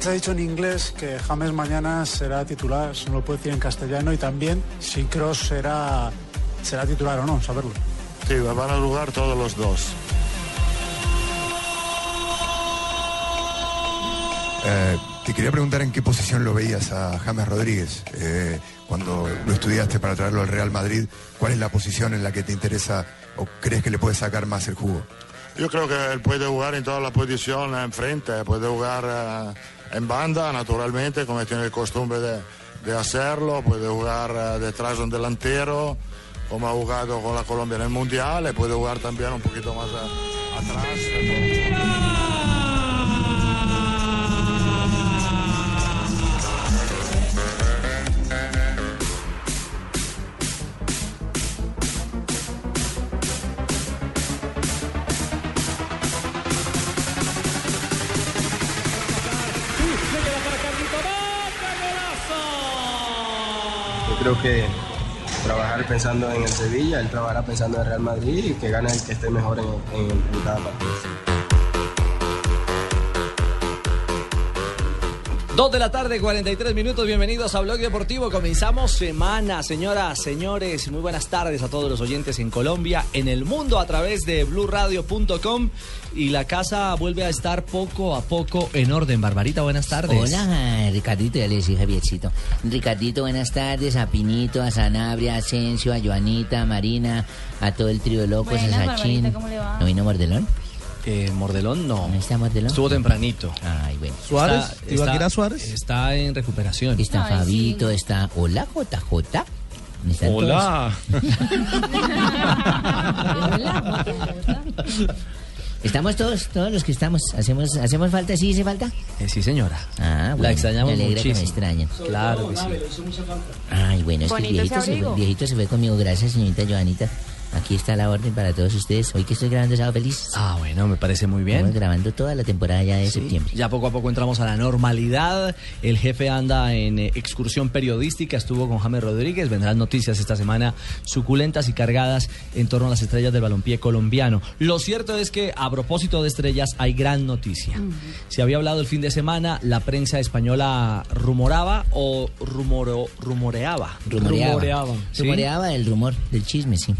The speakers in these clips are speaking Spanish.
Les han dicho en inglés que James mañana será titular, eso no lo puede decir en castellano, y también si Cross será, será titular o no, saberlo. Sí, van a jugar todos los dos. Eh, te quería preguntar en qué posición lo veías a James Rodríguez eh, cuando lo estudiaste para traerlo al Real Madrid. ¿Cuál es la posición en la que te interesa o crees que le puede sacar más el jugo? Yo creo que él puede jugar en todas las posiciones enfrente, puede jugar eh, en banda, naturalmente, como tiene el costumbre de, hacerlo, puede jugar eh, detrás de un delantero, como ha jugado con la Colombia en el Mundial, puede jugar también un poquito más eh, atrás. Creo que trabajar pensando en el Sevilla, él trabajará pensando en el Real Madrid y que gane el que esté mejor en, en- en cada. Dos de la tarde, 43 minutos. Bienvenidos a Blog Deportivo. Comenzamos semana, señoras, señores. Muy buenas tardes a todos los oyentes en Colombia, en el mundo a través de bluradio.com. Y la casa vuelve a estar poco a poco en orden. Barbarita, buenas tardes. Hola, Ricardito, ya le decía Javiercito. Ricardito, buenas tardes. A Pinito, a Sanabria, a Asensio, a Joanita, a Marina, a todo el trío de locos, Buenas, a Sachín. Barbarita, ¿cómo le va? ¿No vino Mordelón? Eh, Mordelón, no. ¿No está Mordelón? Estuvo tempranito. Ay, bueno. Suárez, Está- Ibaquira está- Suárez. Está en recuperación. Está Ay, Fabito, sí. está... Hola, JJ. ¿Están Hola. Estamos todos, todos los que estamos. ¿Hacemos, hacemos falta? ¿Sí hace falta? Eh, sí, señora. Ah, bueno. La extrañamos Me alegra que me extrañen. Claro que sí. Ay, bueno, es que el viejito se, fue, viejito se fue conmigo. Gracias, señorita Joanita. Aquí está la orden para todos ustedes. Hoy que estoy grabando Sábado Feliz. Ah, bueno, me parece muy Estamos bien. grabando toda la temporada ya de Sí, septiembre. Ya poco a poco entramos a la normalidad. El jefe anda en eh, excursión periodística, estuvo con James Rodríguez. Vendrán noticias esta semana suculentas y cargadas en torno a las estrellas del balompié colombiano. Lo cierto es que a propósito de estrellas hay gran noticia. Se había hablado el fin de semana, la prensa española rumoraba o rumoro- rumoreaba. Rumoreaba. Rumoreaba. ¿sí? Rumoreaba el rumor del chisme, sí.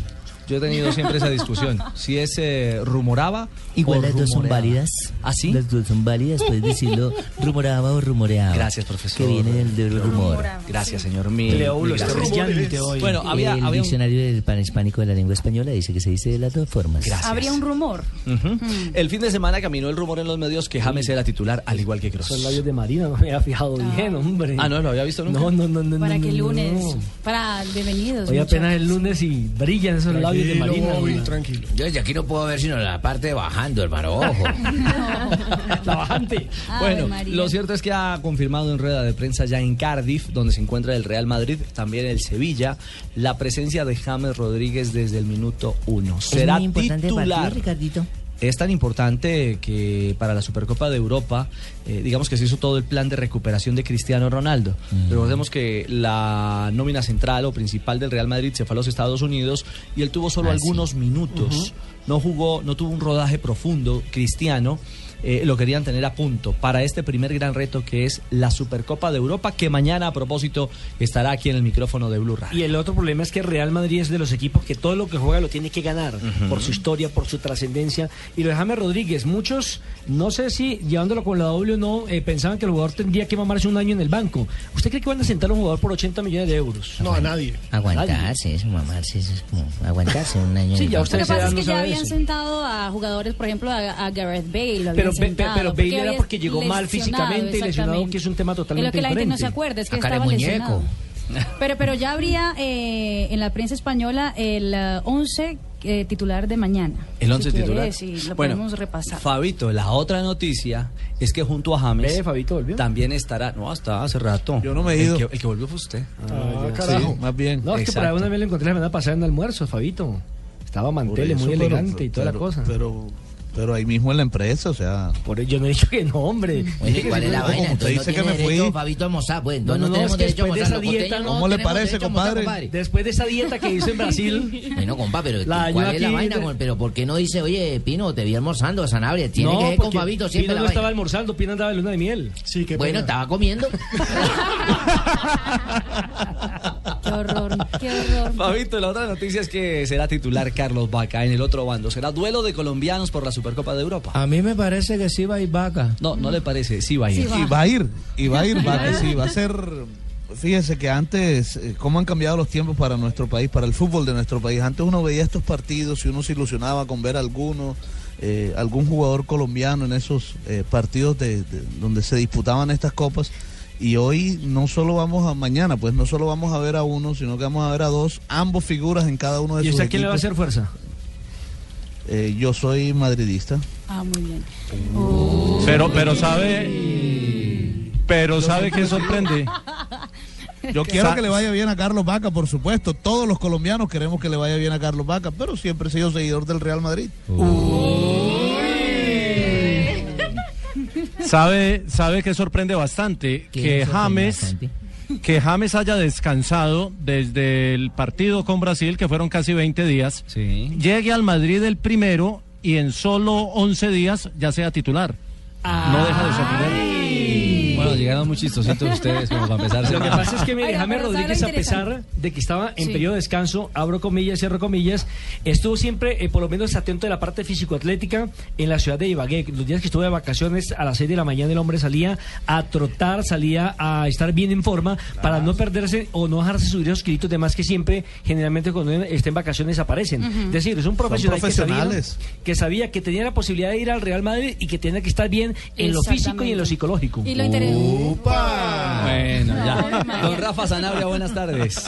Yo he tenido siempre esa discusión. Si es eh, rumoraba. Igual o las dos son rumoreaba. válidas. ¿Ah, sí? Las dos son válidas, puedes decirlo rumoraba o rumoreaba. Gracias, profesor. Que viene del, del rumor. Rumoraba, Gracias, sí. señor. Mi, Leulo, mi gracias. brillante hoy. Bueno, había, el había un- diccionario del panhispánico de la lengua española dice que se dice de las dos formas. Gracias. Habría un rumor. Ujú. El fin de semana caminó el rumor en los medios que James era titular, al igual que Kroos. Son labios de Marina, no me había fijado bien, hombre. Ah, no lo había visto nunca. No, no, no, no. Para no, que el lunes. no. Para bienvenidos. Hoy apenas el lunes y brillan esos labios de Marina. tranquilo. Yo desde aquí no puedo ver sino la parte bajando, hermano. Ojo. La bajante. Bueno, María. lo cierto es que ha confirmado en rueda de prensa ya en Cardiff, donde se encuentra el Real Madrid, también el Sevilla, la presencia de James Rodríguez desde el minuto uno. es Será muy importante titular. Ricardito. Es tan importante que para la Supercopa de Europa, eh, digamos que se hizo todo el plan de recuperación de Cristiano Ronaldo. Recordemos que la nómina central o principal del Real Madrid se fue a los Estados Unidos y él tuvo solo Ah, sí. algunos minutos. No jugó, no tuvo un rodaje profundo, Cristiano. Eh, lo querían tener a punto para este primer gran reto que es la Supercopa de Europa, que mañana a propósito estará aquí en el micrófono de Blue Radio. Y el otro problema es que Real Madrid es de los equipos que todo lo que juega lo tiene que ganar por su historia, por su trascendencia. Y lo de James Rodríguez, muchos, no sé si llevándolo con la doble o no, eh, pensaban que el jugador tendría que mamarse un año en el banco. ¿Usted cree que van a sentar a un jugador por 80 millones de euros? No, a nadie. Aguantarse, eso, mamarse, eso es como aguantarse un año. Sí, en el ya banco. usted Lo que pasa es que ya habían eso. sentado a jugadores, por ejemplo, a, a Gareth Bale. Lo Pero, habían Be- Be- sentado, pero Bale era porque llegó mal físicamente y lesionado, que es un tema totalmente lo que la gente no diferente. se acuerda, es que A cara de estaba muñeco. lesionado. Pero, pero ya habría eh, en la prensa española el eh, 11 eh, titular de mañana. El once si titular. quieres, Sí, lo Bueno, podemos repasar. Fabito, la otra noticia es que junto a James Ve, Fabito volvió. también estará, no, hasta hace rato. Yo no me he El ido. que, el que volvió fue usted. Ah. Sí, más bien. No, es que por Exacto. alguna vez lo encontré la semana pasada en almuerzo, Fabito. Estaba mantele, eso, muy pero- elegante y toda pero- la cosa. Pero, pero ahí mismo en la empresa, o sea. Por ello yo no he dicho que no, hombre. Bueno, Dije ¿y que ¿cuál es la vaina? como usted Entonces no dice que me fui. Fabito a almorzar, pues. No, No, no, tenemos es que derecho a después de almorzar. esa dieta- ¿Cómo le parece, a almorzar, compadre? Después de esa dieta que hizo en Brasil. Bueno, compa, pero La ¿cuál es la vaina? de- Pero ¿por qué no dice, oye, Pino, te vi almorzando, Sanabria? Tiene no, que ver con Fabito siempre Pino la no vaina. estaba almorzando, Pino andaba de luna de miel. Sí, qué Bueno, pena. estaba comiendo. Qué horror, qué horror. Fabito, la otra noticia es que será titular Carlos Vaca en el otro bando. Será duelo de colombianos por la Supercopa de Europa. A mí me parece que sí va a ir vaca. No, no le parece, sí va a ir. Sí va. Y va a ir, y va a ir, va que sí, va a ser. Fíjese que antes, eh, cómo han cambiado los tiempos para nuestro país, para el fútbol de nuestro país. Antes uno veía estos partidos y uno se ilusionaba con ver alguno, eh, algún jugador colombiano en esos eh, partidos de, de- donde se disputaban estas copas. Y hoy no solo vamos a mañana, pues no solo vamos a ver a uno, sino que vamos a ver a dos, ambos figuras en cada uno de ¿Y sus usted a quién le va a hacer fuerza? Eh, yo soy madridista. Ah, muy bien. Pero, pero sabe, pero sabe que sorprende. Yo quiero que le vaya bien a Carlos Vaca, por supuesto. Todos los colombianos queremos que le vaya bien a Carlos Vaca, pero siempre he sido seguidor del Real Madrid. Sabe, sabe que sorprende bastante ¿Qué que James, bastante? que James haya descansado desde el partido con Brasil, que fueron casi 20 días, Sí. llegue al Madrid el primero y en solo 11 días ya sea titular. No deja de sorprender. Bueno, llegaron muy chistositos ustedes como para empezar. Lo que pasa es que mire, James pero ¿sabe lo Rodríguez, a pesar de que estaba en Sí. periodo de descanso, abro comillas, cierro comillas, estuvo siempre, eh, por lo menos, atento de la parte físico-atlética en la ciudad de Ibagué. Los días que estuve de vacaciones, a las 6 de la mañana, el hombre salía a trotar, salía a estar bien en forma para no perderse o no dejarse subir esos kilitos de más que siempre, generalmente, cuando está en vacaciones, aparecen. Es decir, es un profesional que sabía, que sabía que tenía la posibilidad de ir al Real Madrid y que tenía que estar bien en lo físico y en lo psicológico. Y lo interesante. Bueno, No, ya. Don Rafa Sanabria, buenas tardes.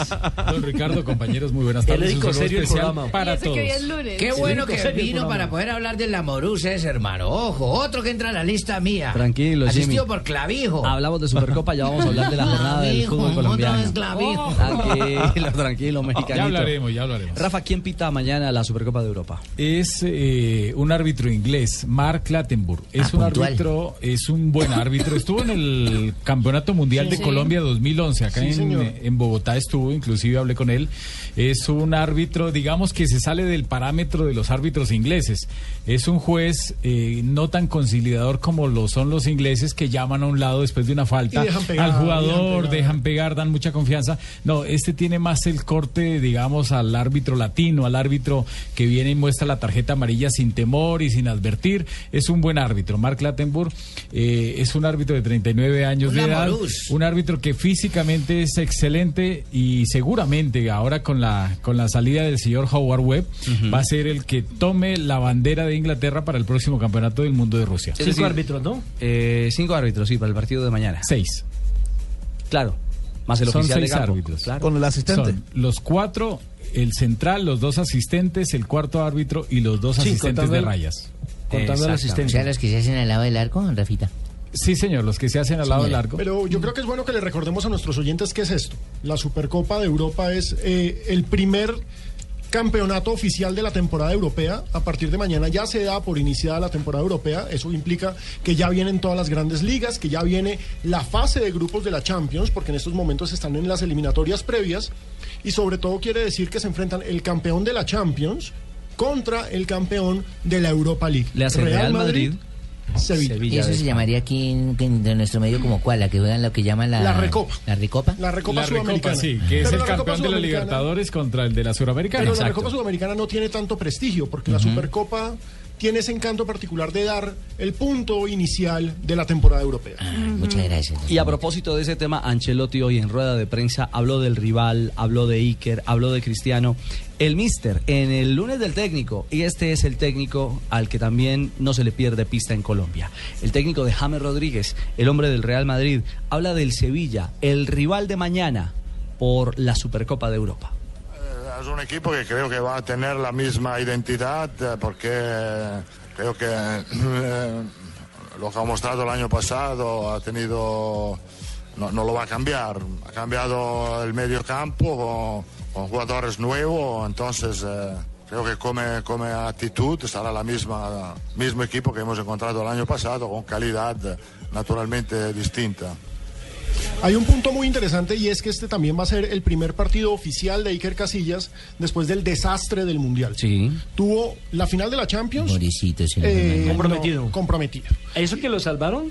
Don Ricardo, compañeros, muy buenas El tardes. Un saludo serio especial programa. para todos. que lunes. Qué bueno único que vino para poder hablar del Lamorús ese hermano. Ojo, otro que entra a la lista mía. Tranquilo, Asistido Jimmy. por Clavijo. Hablamos de Supercopa, ya vamos a hablar de la jornada del fútbol otra colombiano. vez Clavijo. Tranquilo, tranquilo, mexicanito. Ya hablaremos, ya hablaremos. Rafa, ¿quién pita mañana la Supercopa de Europa? Es eh, un árbitro inglés, Mark Clattenburg. Es Ah, un puntual. árbitro, es un buen árbitro. Estuvo en el Campeonato Mundial de Sí. Colombia 2011. Acá Sí, en, en Bogotá estuvo, inclusive hablé con él. Es un árbitro, digamos que se sale del parámetro de los árbitros ingleses. Es un juez eh, no tan conciliador como lo son los ingleses que llaman a un lado después de una falta pegar, al jugador, dejan pegar. dejan pegar, dan mucha confianza. No, este tiene más el corte, digamos, al árbitro latino, al árbitro que viene y muestra la tarjeta amarilla sin temor y sin advertir. Es un buen árbitro. Mark Lattenburg eh, es un árbitro de 39 años Un de edad. Un árbitro que físicamente es excelente y seguramente ahora con la, con la salida del señor Howard Webb va a ser el que tome la bandera de Inglaterra para el próximo campeonato del mundo de Rusia. Cinco decir, árbitros, ¿no? Eh, cinco árbitros, sí, para el partido de mañana. Seis. Claro. Más el Son oficial de seis campo. árbitros. Claro. Con el asistente. Son los cuatro, el central, los dos asistentes, el cuarto árbitro y los dos Sí, asistentes de el- rayas. Contando al Exactamente. O asistente. sea, los que se hacen al lado del arco, Rafita. Sí, señor, los que se hacen al lado del Señora. arco. Pero yo creo que es bueno que le recordemos a nuestros oyentes qué es esto. La Supercopa de Europa es eh, el primer campeonato oficial de la temporada europea. A partir de mañana ya se da por iniciada la temporada europea. Eso implica que ya vienen todas las grandes ligas, que ya viene la fase de grupos de la Champions, porque en estos momentos están en las eliminatorias previas. Y sobre todo quiere decir que se enfrentan el campeón de la Champions contra el campeón de la Europa League. Le hace Real Madrid, Sevilla. Y eso se llamaría aquí en, nuestro medio como cuál, la que juegan lo que llaman la... La Recopa. ¿La Recopa? La Recopa la Sudamericana. Recopa, sí, que es Pero el campeón de la Libertadores contra el de la Suramericana. Pero la. Recopa Sudamericana no tiene tanto prestigio, porque la Supercopa tiene ese encanto particular de dar el punto inicial de la temporada europea. Ah, Muchas gracias. Y a propósito de ese tema, Ancelotti hoy en rueda de prensa habló del rival, habló de Iker, habló de Cristiano. El Mister en el lunes del técnico, y este es el técnico al que también no se le pierde pista en Colombia. El técnico de James Rodríguez, el hombre del Real Madrid, habla del Sevilla, el rival de mañana por la Supercopa de Europa. Es un equipo que creo que va a tener la misma identidad eh, porque creo que eh, lo que ha mostrado el año pasado ha tenido no, lo va a cambiar. Ha cambiado el medio campo con, jugadores nuevos, entonces eh, creo que come, come actitud será la misma mismo equipo que hemos encontrado el año pasado con calidad naturalmente distinta. Hay un punto muy interesante y es que este también va a ser el primer partido oficial de Iker Casillas después del desastre del Mundial. Sí. Tuvo la final de la Champions Pobrecito, eh. Comprometido. no, comprometido. ¿Eso que lo salvaron?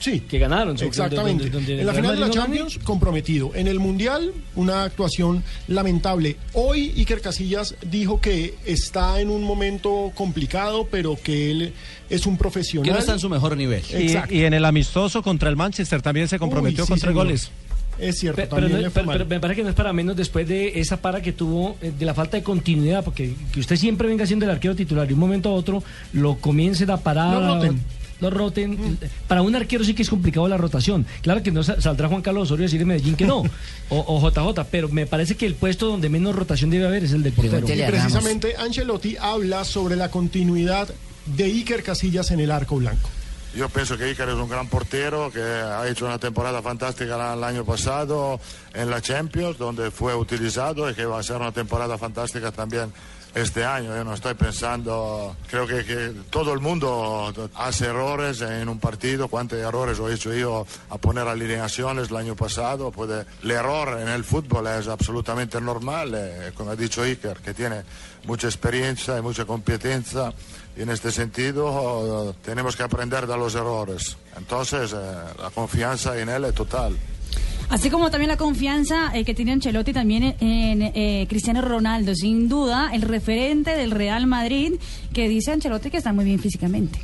Sí. Que ganaron. Exactamente. donde- donde en la final de la no. Champions, comprometido. En el Mundial, una actuación lamentable. Hoy Iker Casillas dijo que está en un momento complicado, pero que él es un profesional. Que no está en su mejor nivel. Exacto. Y, y en el amistoso contra el Manchester también se comprometió Uy, sí, con tres señor. goles. Es cierto, Pe- Pero, también no- pero- me parece que no es para menos después de esa para que tuvo, eh, de la falta de continuidad, porque que usted siempre venga siendo el arquero titular y un momento a otro lo comiencen a parar. Lo roten. Mm. Lo roten. Para un arquero sí que es complicado la rotación. Claro que no sa- saldrá Juan Carlos Osorio a decir en Medellín que no, o, o JJ, pero me parece que el puesto donde menos rotación debe haber es el del portero. Y precisamente Ancelotti habla sobre la continuidad de Iker Casillas en el arco blanco. Yo pienso que Iker es un gran portero que ha hecho una temporada fantástica el año pasado en la Champions, donde fue utilizado y que va a ser una temporada fantástica también este año. Yo no estoy pensando, creo que, todo el mundo hace errores en un partido. ¿Cuántos errores he hecho yo a poner alineaciones el año pasado? Puede, el error en el fútbol es absolutamente normal, eh, como ha dicho Iker, que tiene mucha experiencia y mucha competencia. Y en este sentido tenemos que aprender de los errores. Entonces, eh, la confianza en él es total. Así como también la confianza eh, que tiene Ancelotti también en eh, Cristiano Ronaldo, sin duda el referente del Real Madrid, que dice Ancelotti que está muy bien físicamente.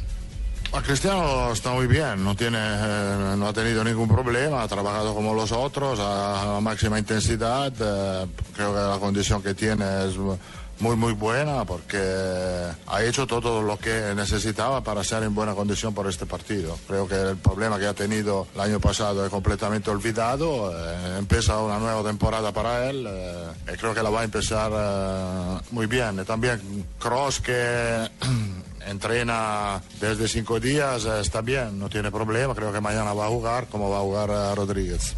A Cristiano está muy bien, no, tiene, eh, no ha tenido ningún problema, ha trabajado como los otros a, máxima intensidad. creo que la condición que tiene es muy, muy buena porque ha hecho todo lo que necesitaba para estar en buena condición por este partido. Creo que el problema que ha tenido el año pasado es completamente olvidado. eh, empieza una nueva temporada para él eh, y creo que la va a empezar eh, muy bien. Y también Cross que entrena desde cinco días, eh, está bien, no tiene problema, creo que mañana va a jugar como va a jugar Rodríguez.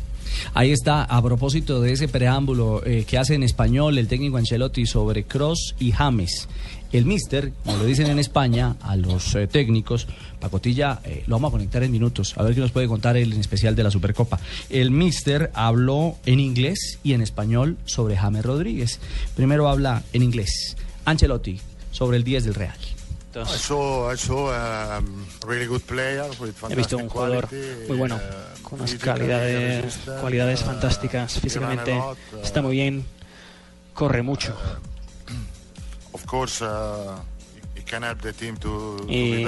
Ahí está, a propósito de ese preámbulo eh, que hace en español el técnico Ancelotti sobre Cross y James. El mister, como lo dicen en España, a los eh, técnicos, Pacotilla, eh, lo vamos a conectar en minutos, a ver qué nos puede contar él en especial de la Supercopa. El mister habló en inglés y en español sobre James Rodríguez. Primero habla en inglés. Ancelotti, sobre el 10 del Real. I saw, I saw a really good player with He visto un jugador muy bueno, eh, con unas calidades, cualidades eh, fantásticas físicamente. eh, Está muy bien, corre mucho. Of course, uh, Y,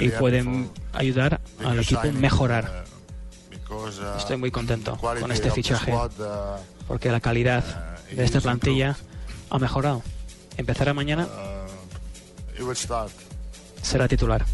y pueden ayudar al equipo a mejorar. uh, uh, Estoy muy contento con este fichaje porque la calidad de esta plantilla ha mejorado. Empezará mañana. Será titular.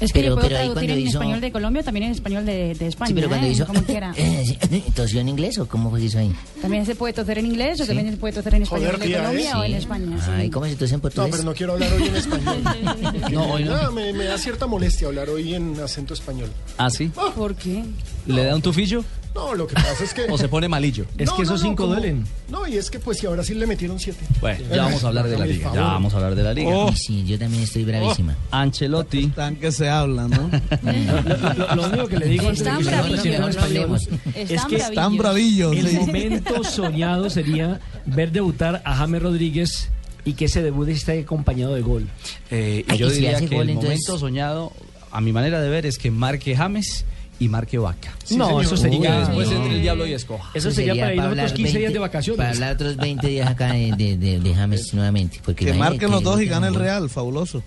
Es que Pero- yo puedo pero traducir en hizo- español de Colombia, también en español de, de España, Sí, pero cuando ¿eh? hizo... como quiera. ¿Tosió en inglés o cómo hizo ahí? También se puede toser en inglés o Sí. también se puede toser en español Joder, de Colombia ¿eh? o en. España. sí. Ay, ¿cómo se tose en No, portugués? pero no quiero hablar hoy en español. No, hoy no. Nada, me, me da cierta molestia hablar hoy en acento español. ¿Ah, sí? ¿Por qué? ¿Le da un tufillo? No, lo que pasa es que... ¿O se pone malillo? Es No, que esos no, no, cinco como- duelen. No, y es que pues si ahora sí le metieron siete. Bueno, ya vamos a hablar de la liga. Ya vamos a hablar de la liga. Ay, sí, yo también estoy bravísima. Ancelotti. Están que se hablan, ¿no? Lo, lo único que le digo antes de Están que bravillos, es Están que Están bravillos. el sí. momento soñado sería ver debutar a James Rodríguez y que ese debut esté acompañado de gol. Eh, y Ay, yo y si diría que gol, el entonces- momento soñado, a mi manera de ver, es que marque James y marque Vaca. no, señor. eso sería. después no. entre el diablo y escoja. Eso sería para ir otros 15 días de 20 vacaciones. Para hablar otros 20 días acá de, de, de- de James nuevamente. Porque Que marquen los dos y gane el. Real, fabuloso.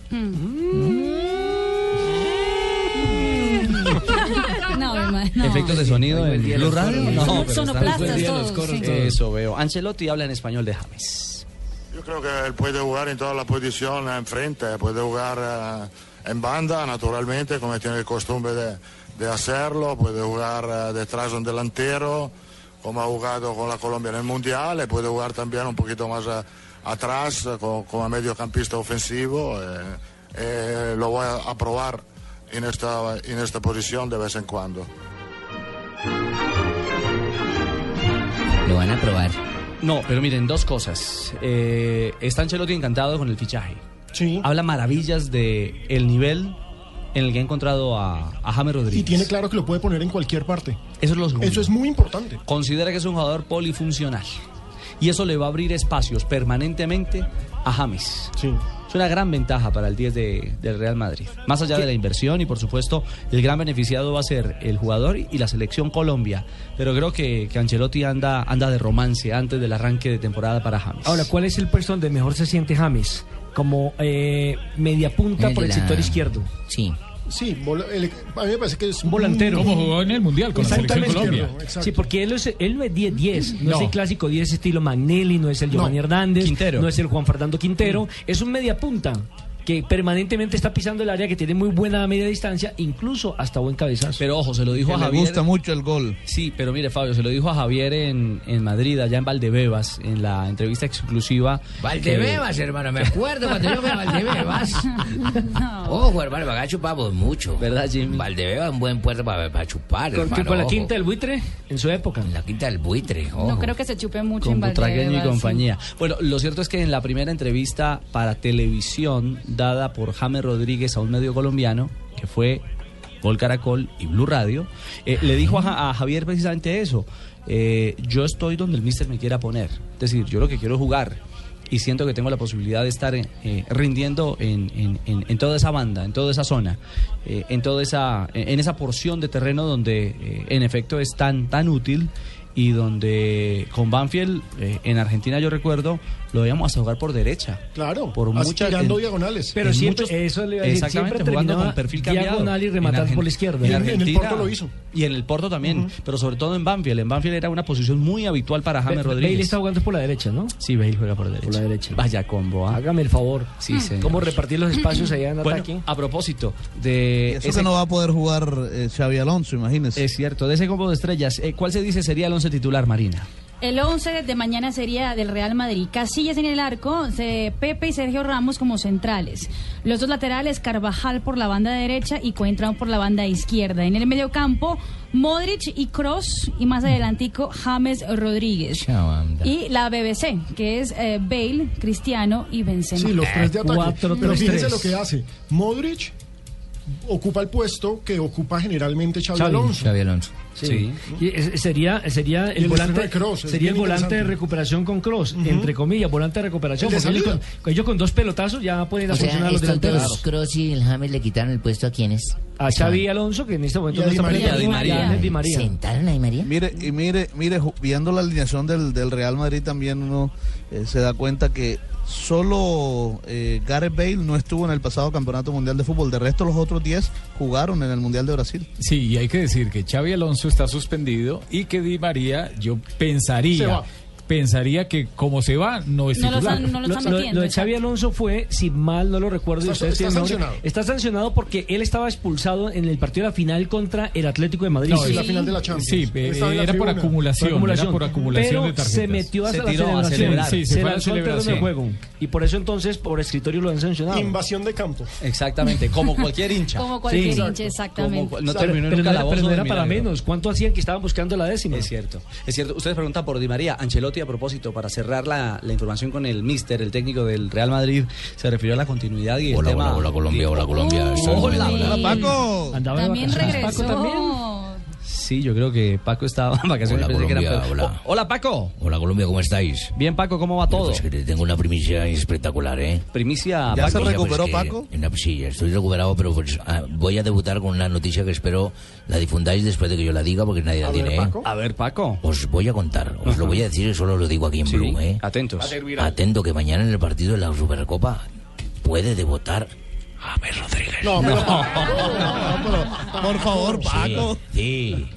No, hermano. no. Efectos de sonido en Blue Radio. No, sonoplastas todos, coros, sí. todos. Eso veo. Ancelotti habla en español de James. Yo creo que él puede jugar en toda la posición enfrente, puede jugar eh, en banda, naturalmente, como tiene el costumbre de, de hacerlo, puede jugar eh, detrás de un delantero, como ha jugado con la Colombia en el Mundial, y puede jugar también un poquito más, eh, atrás eh, co- como mediocampista ofensivo. eh, eh, lo voy a, probar en esta, en esta posición de vez en cuando. Lo van a probar. No, pero miren, dos cosas. Eh, está Ancelotti encantado con el fichaje. Habla maravillas de el nivel en el que ha encontrado a, a James Rodríguez. Y tiene claro que lo puede poner en cualquier parte. Eso es lo segundo. Eso es muy importante. Considera que es un jugador polifuncional. Y eso le va a abrir espacios permanentemente a James. Es una gran ventaja para el 10 de- del Real Madrid. Más allá de la inversión y por supuesto el gran beneficiado va a ser el jugador y la selección Colombia. Pero creo que, que Ancelotti anda, anda de romance antes del arranque de temporada para James. Ahora, ¿cuál es el puesto donde mejor se siente James? Como eh, media punta El por el la- sector izquierdo. Sí. Sí, el- a mí me parece que es un volantero. Como jugó en el Mundial con la selección Exactamente. Colombia. Sí, porque él, es, él no es 10-10, no, No. es el clásico 10 estilo Magnelli, no es el Giovanni No. Hernández, Quintero. no es el Juan Fernando Quintero, es un media punta que permanentemente está pisando el área, que tiene muy buena media distancia, incluso hasta buen cabezazo. Pero ojo, se lo dijo Que a le Javier. gusta mucho el gol. Sí, pero mire, Fabio, se lo dijo a Javier en, en Madrid, allá en Valdebebas, en la entrevista exclusiva. Valdebebas, hermano, me acuerdo cuando yo fui a Valdebebas. Ojo, hermano, acá chupamos mucho. ¿Verdad, Jimmy? Valdebebas es un buen puerto para, chupar, Con, hermano. con la ojo. quinta del buitre en su época. La quinta del buitre, ojo. No creo que se chupe mucho con en Butragueño y Valdebebas, compañía. Bueno, lo cierto es que en la primera entrevista para televisión dada por James Rodríguez a un medio colombiano, que fue Gol Caracol y Blue Radio, eh, le dijo a, Ja- a Javier precisamente eso. eh, yo estoy donde el mister me quiera poner. Es decir, yo lo que quiero jugar. Y siento que tengo la posibilidad de estar eh, rindiendo en, en- en- toda esa banda, en toda esa zona, en toda esa, en esa porción de terreno donde en efecto es tan, tan útil y donde con Banfield en Argentina yo recuerdo lo veíamos hasta jugar por derecha. Claro, por muchas tirando en- diagonales. Pero siempre, muchos- eso le a exactamente, siempre jugando con perfil cambiado. diagonal y Argen- por la izquierda. En, el Porto lo hizo. Y en el Porto también, pero sobre todo en Banfield. En Banfield era una posición muy habitual para James Rodríguez. Bale está jugando por la derecha, ¿no? Sí, Bale juega por derecha. Por la derecha. Vaya combo. ¿ah? Hágame el favor. Sí, señor. ¿Cómo repartir los espacios allá en Bueno, ataque? a propósito de Eso ese- que no va a poder jugar eh, Xavi Alonso, imagínese. es cierto, de ese combo de estrellas, eh, ¿cuál se dice sería el once titular, Marina? El 11 de mañana sería del Real Madrid. Casillas en el arco, Pepe y Sergio Ramos como centrales. Los dos laterales, Carvajal por la banda derecha y Coentrao por la banda izquierda. En el medio campo, Modric y Cross y más adelantico James Rodríguez. Y la BBC, que es eh, Bale, Cristiano y Benzema. Sí, los tres de ataque. Cuatro, Pero tres, fíjense tres. lo que hace. Modric ocupa el puesto que ocupa generalmente Xavi, Xavi. Alonso. Xavi Alonso. Sí. Y es- sería sería el el volante de Kroos, es sería el volante de recuperación con cross entre comillas volante de recuperación El de ellos con, ellos con dos pelotazos ya pueden ir a O sea, funcionar a los delanteros dos, Kroos y el James le quitaron el puesto a quienes. a Xavi Alonso que en este momento Y a no está María. Di María. Di María. ¿Sentaron a Di María? Mire, y mire, mire, viendo la alineación del, del Real Madrid también uno eh, se da cuenta que solo eh, Gareth Bale no estuvo en el pasado Campeonato Mundial de Fútbol. De resto, los otros 10 jugaron en el Mundial de Brasil. Sí, y hay que decir que Xavi Alonso está suspendido y que Di María, yo Se pensaría, va. Pensaría que como se va, no es No lo titular. están- no lo Lo, están lo- metiendo. lo de Xavi Alonso fue, si mal no lo recuerdo, Está- ustedes está sancionado. está sancionado porque él estaba expulsado en el partido de la final contra el Atlético de Madrid. No, Sí, la final de la Champions. Sí, eh, la era por acumulación, Por acumulación. era por acumulación pero de tarjetas. se metió Se hasta la tiró a celebración. celebrar. Sí, se se fue a la lanzó al terreno de celebración. juego. Y por eso entonces, por escritorio lo han sancionado. Invasión de campo. Exactamente, como cualquier hincha. Como cualquier Sí. hincha, exactamente. Como- no terminó en pero pero no era para menos. ¿Cuánto hacían que estaban buscando la décima? Es cierto, es cierto. Ustedes preguntan por Di María. Ancelotti, a propósito, para cerrar la, la información con el Mister, el técnico del Real Madrid, se refirió a la continuidad y el Hola, tema. hola, hola, Colombia, hola, Colombia. Hola, bien, hola, Paco. Andaba También regresó. Paco también. Sí, yo creo que Paco estaba en vacaciones. Hola, que era- Colombia, hola. Oh, hola, Paco. Hola Colombia, ¿cómo estáis? Bien, Paco, ¿cómo va todo? Pues que te tengo una primicia espectacular, ¿eh? Primicia, ¿Ya Paco. se Mira, recuperó, que- Paco? en la- sí, estoy recuperado, pero pues, ah, voy a debutar con una noticia que espero la difundáis después de que yo la diga, porque nadie la A ver, tiene, ¿eh? Paco. A ver, Paco. Os voy a contar, os lo voy a decir y solo lo digo aquí en Sí, Blue, ¿eh? atentos. Atento que mañana en el partido de la Supercopa puede debutar James Rodríguez. No, pero- Por favor, Paco. Sí, sí.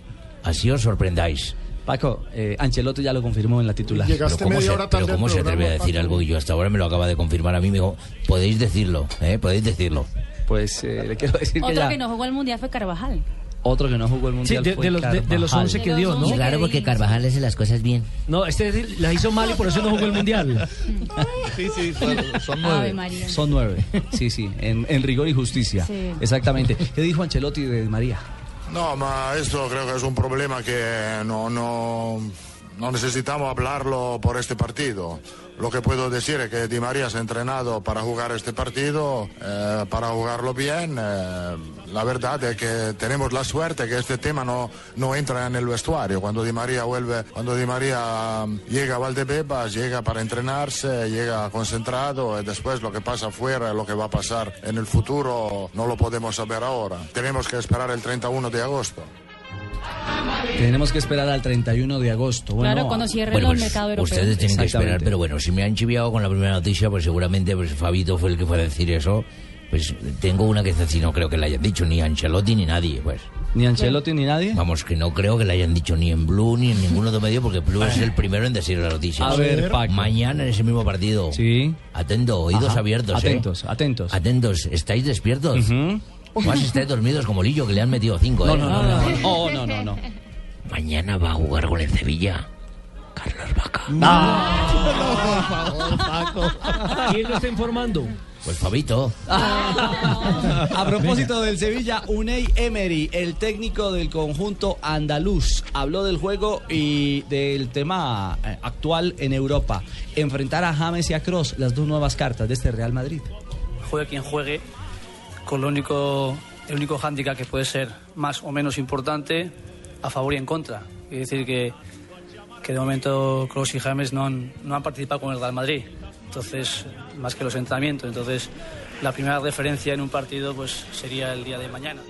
Así os sorprendáis. Paco, eh, Ancelotti ya lo confirmó en la titular. Llegaste Pero ¿cómo, media se, hora pero ¿cómo se atreve a decir Paco. algo que yo hasta ahora me lo acaba de confirmar a mí? Me dijo, podéis decirlo, ¿eh? Podéis decirlo. Pues eh, le quiero decir que Otro ya. que no jugó al Mundial fue Carvajal. Otro que no jugó el mundial. de- fue de los- de- de los Carvajal. 11 que dio, ¿no? Y raro porque Carvajal hace las cosas bien. No, este la hizo mal y por eso no jugó el mundial. Sí, sí, son, nueve. María. Son nueve. Sí, sí, en, en rigor y justicia. Sí. Exactamente. ¿Qué dijo Ancelotti de María? No, ma esto creo que es un problema que no, no, no necesitamos hablarlo por este partido. Lo que puedo decir es que Di María se ha entrenado para jugar este partido, eh, para jugarlo bien. eh, la verdad es que tenemos la suerte que este tema no, no entra en el vestuario. Cuando Di María vuelve, cuando Di María um, llega a Valdebebas, llega para entrenarse, llega concentrado y después lo que pasa afuera, lo que va a pasar en el futuro, no lo podemos saber ahora. Tenemos que esperar el 31 de agosto. Tenemos que esperar al 31 de agosto. Bueno, Claro, cuando cierre Bueno, el pues, mercado europeo. ustedes tienen que esperar, pero bueno, si me han chiviado con la primera noticia, pues seguramente pues Fabito fue el que fue a decir eso. Pues tengo una que es decir, no creo que la hayan dicho ni Ancelotti ni nadie, pues. Ni Ancelotti ni nadie. Vamos, que no creo que la hayan dicho ni en Blue ni en ningún otro medio, porque Blue es el primero en decir la noticia. A ver, Paco. Mañana en ese mismo partido. Sí. Atento, oídos Ajá. abiertos, ¿eh? Atentos, atentos. Atentos, ¿estáis despiertos? Más estáis dormidos como Lillo, que le han metido cinco, No, ¿eh? no, no, no, no, Oh, no, no, no. Mañana va a jugar con el Sevilla. Carlos Vaca. ¿Quién lo está informando? Pues Fabito. A propósito del Sevilla, Unai Emery, el técnico del conjunto andaluz, habló del juego y del tema eh, actual en Europa. Enfrentar a James y a Cross, las dos nuevas cartas de este Real Madrid. Juegue quien juegue, con lo único, el único hándicap que puede ser más o menos importante, a favor y en contra. Es decir, que, que de momento Kroos y James no han, no han participado con el Real Madrid. Entonces, más que los entrenamientos. Entonces, la primera referencia en un partido pues sería el día de mañana.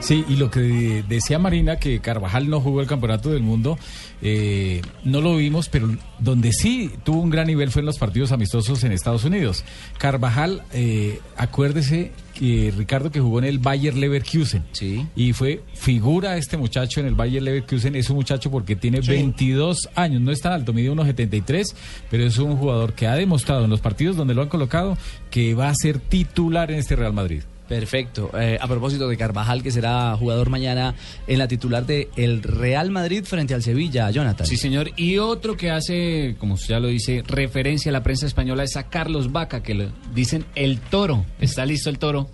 Sí, y lo que decía Marina, que Carvajal no jugó el Campeonato del Mundo, eh, no lo vimos, pero donde sí tuvo un gran nivel fue en los partidos amistosos en Estados Unidos. Carvajal, eh, acuérdese que Ricardo que jugó en el Bayer Leverkusen. Sí. Y fue figura este muchacho en el Bayer Leverkusen. Es un muchacho porque tiene 22 años, no es tan alto, mide unos 73, pero es un jugador que ha demostrado en los partidos donde lo han colocado que va a ser titular en este Real Madrid. Perfecto. Eh, a propósito de Carvajal, que será jugador mañana en la titular de el Real Madrid frente al Sevilla, Jonathan. Sí, señor. Y otro que hace, como ya lo dice, referencia a la prensa española es a Carlos Vaca, que le dicen el toro. Está listo el toro,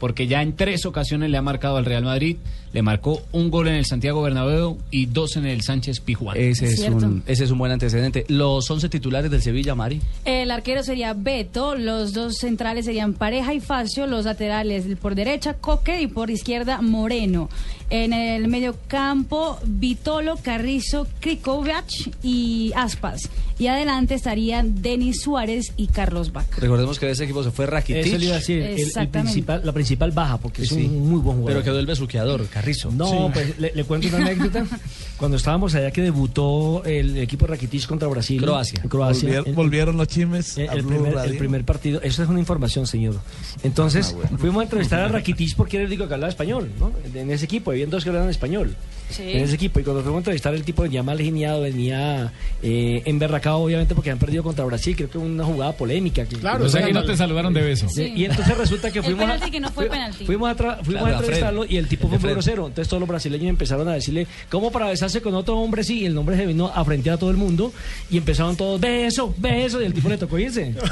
porque ya en tres ocasiones le ha marcado al Real Madrid. Le marcó un gol en el Santiago Bernabéu y dos en el Sánchez Pijuán. Ese es, Cierto. un, ese es un buen antecedente. Los 11 titulares del Sevilla, Mari. El arquero sería Beto, los dos centrales serían Pareja y Facio, los laterales por derecha Coque y por izquierda Moreno. En el medio campo Vitolo, Carrizo, Krikovac y Aspas. Y adelante estarían Denis Suárez y Carlos Vaca. Recordemos que de ese equipo se fue Rakitic. Eso le iba a decir, el- principal- la principal baja, porque es un muy buen jugador. Pero quedó el besuqueador, Carrizo. No, Sí. pues le, le cuento una anécdota. Cuando estábamos allá que debutó el equipo Rakitic contra Brasil. Croacia. Croacia. Volvier- El- volvieron los chismes el, a el primer, el primer partido, eso es una información, señor. Entonces, Ah, bueno. fuimos a entrevistar a Rakitic porque era el único que hablaba español, ¿no? En ese equipo, había dos que hablaban español. Sí. En ese equipo, y cuando fuimos a entrevistar, el tipo venía mal geniado, venía eh, emberracado, obviamente, porque han perdido contra Brasil. Creo que una jugada polémica. Que, Claro, o sea que no te saludaron de beso. Sí, Y entonces resulta que El fuimos a, penalti que no fue penalti. fuimos a, tra- fuimos Claro, a a entrevistarlo y el tipo El fue muy Entonces todos los brasileños empezaron a decirle, ¿cómo para besarse con otro hombre? Sí, y el nombre se vino a frente a todo el mundo y empezaron todos, beso, beso, y el tipo le tocó irse.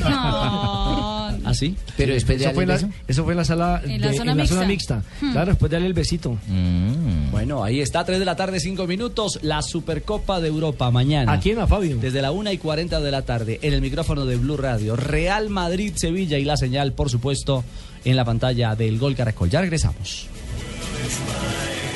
No. ¿Ah, sí? Pero después de Eso fue, la, darle el beso. eso fue en la sala, En la de- zona en la zona mixta. mixta. Hmm. Claro, después de darle el besito. Mm. Bueno, ahí está, 3 de la tarde, 5 minutos, la Supercopa de Europa mañana. ¿A quién, a Fabio? Desde la 1 y 40 de la tarde, en el micrófono de Blue Radio, Real Madrid, Sevilla y la señal, por supuesto, en la pantalla del Gol Caracol. Ya regresamos. is mine.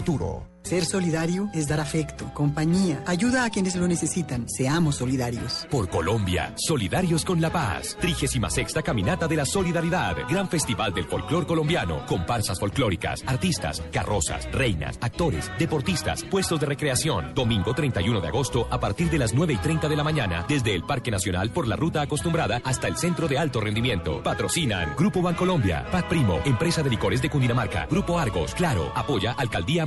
Futuro. Ser solidario es dar afecto, compañía, ayuda a quienes lo necesitan. Seamos solidarios. Por Colombia, solidarios con la paz. 36 Caminata de la Solidaridad. Gran Festival del Folclor Colombiano. Comparsas folclóricas, artistas, carrozas, reinas, actores, deportistas, puestos de recreación. Domingo 31 de agosto a partir de las 9 y 30 de la mañana. Desde el Parque Nacional por la ruta acostumbrada hasta el Centro de Alto Rendimiento. Patrocinan Grupo Bancolombia, Pat Primo, Empresa de Licores de Cundinamarca, Grupo Argos, Claro, apoya Alcaldía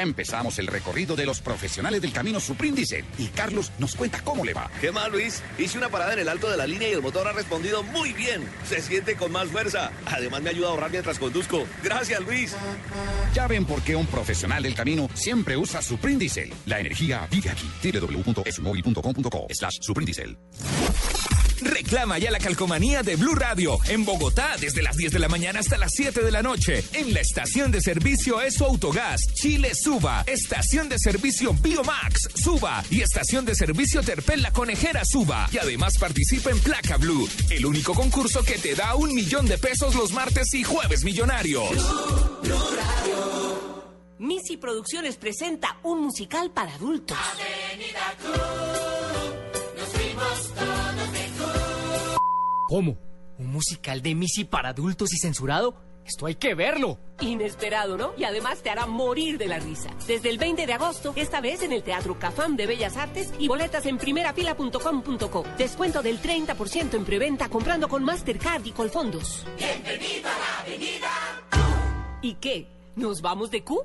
Ya empezamos el recorrido de los profesionales del camino Supríndice y Carlos nos cuenta cómo le va. ¿Qué más, Luis? Hice una parada en el alto de la línea y el motor ha respondido muy bien. Se siente con más fuerza. Además, me ayuda a ahorrar mientras conduzco. Gracias, Luis. Ya ven por qué un profesional del camino siempre usa Supríndice. La energía vive aquí. www.esumóvil.com.co slash. Reclama ya la calcomanía de Blue Radio en Bogotá desde las 10 de la mañana hasta las 7 de la noche. En la estación de servicio Eso Autogás, Chile Suba, estación de servicio Biomax Suba y estación de servicio Terpel La Conejera Suba. Y además participa en Placa Blue, el único concurso que te da un millón de pesos los martes y jueves millonarios. Missy Producciones presenta un musical para adultos. ¿Cómo? ¿Un musical de Missy para adultos y censurado? Esto hay que verlo. Inesperado, ¿no? Y además te hará morir de la risa. Desde el 20 de agosto, esta vez en el Teatro Cafam de Bellas Artes y boletas en primerafila.com.co. Descuento del 30% en preventa comprando con Mastercard y Colfondos. Bienvenido a la avenida. ¿Y qué? ¿Nos vamos de Q?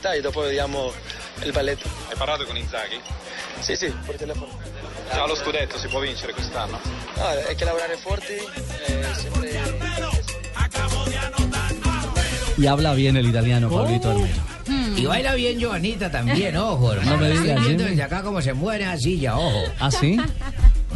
Partita e dopo vediamo il balletto. Hai parlato con Inzaghi? Sì, sì, per telefono. Già lo scudetto si può vincere quest'anno? No, è che lavorare forti eh, sempre... Y habla bien el italiano, Pablito Armero. Y baila bien Joanita también, ojo, hermano. No me digas, desde acá cómo se mueve así ya, ojo. ¿Ah, sí?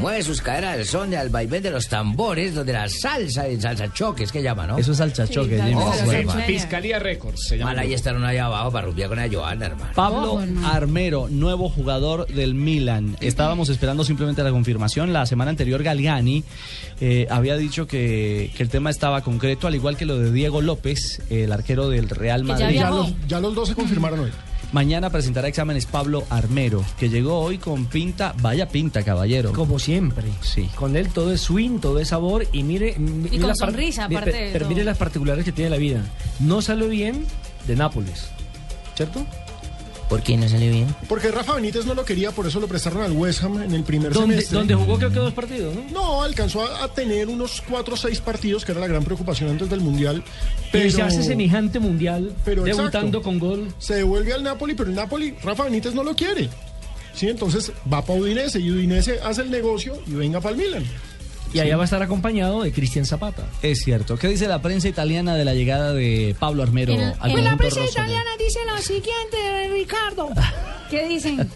Mueve sus caderas al son del vaivén de los tambores, donde la salsa, el salsa choque, es que llama, ¿no? Eso es. Oh, Sí. Fiscalía Records se llama. Mal ahí estar uno allá abajo para rumbear con la Joana, hermano. Pablo Armero, nuevo jugador del Milan. Estábamos esperando simplemente la confirmación. La semana anterior Galgani eh, había dicho que, que el tema estaba concreto, al igual que lo de Diego López, el arquero del Real ya Madrid. Ya los, ya los dos se confirmaron hoy. Mañana presentará exámenes Pablo Armero, que llegó hoy con pinta, vaya pinta, caballero. Como siempre. Sí. Con él todo es swing, todo es sabor y mire. mire con sonrisa, mire, aparte Pero mire las particulares que tiene la vida. No salió bien de Nápoles. ¿Cierto? ¿Por qué no salió bien? Porque Rafa Benítez no lo quería, por eso lo prestaron al West Ham en el primer Donde, semestre. donde jugó creo que dos partidos, ¿no? No, alcanzó a, a tener unos cuatro o seis partidos, que era la gran preocupación antes del Mundial. Pero se hace semejante mundial, Pero debutando exacto. con gol. Se devuelve al Napoli, pero el Napoli, Rafa Benítez no lo quiere. Sí, entonces va para Udinese y Udinese hace el negocio y venga para el Milan. Y allá va a estar acompañado de Cristian Zapata. Es cierto. ¿Qué dice la prensa italiana de la llegada de Pablo Armero El- al Pues la prensa italiana dice lo siguiente, Ricardo. ¿Qué dicen?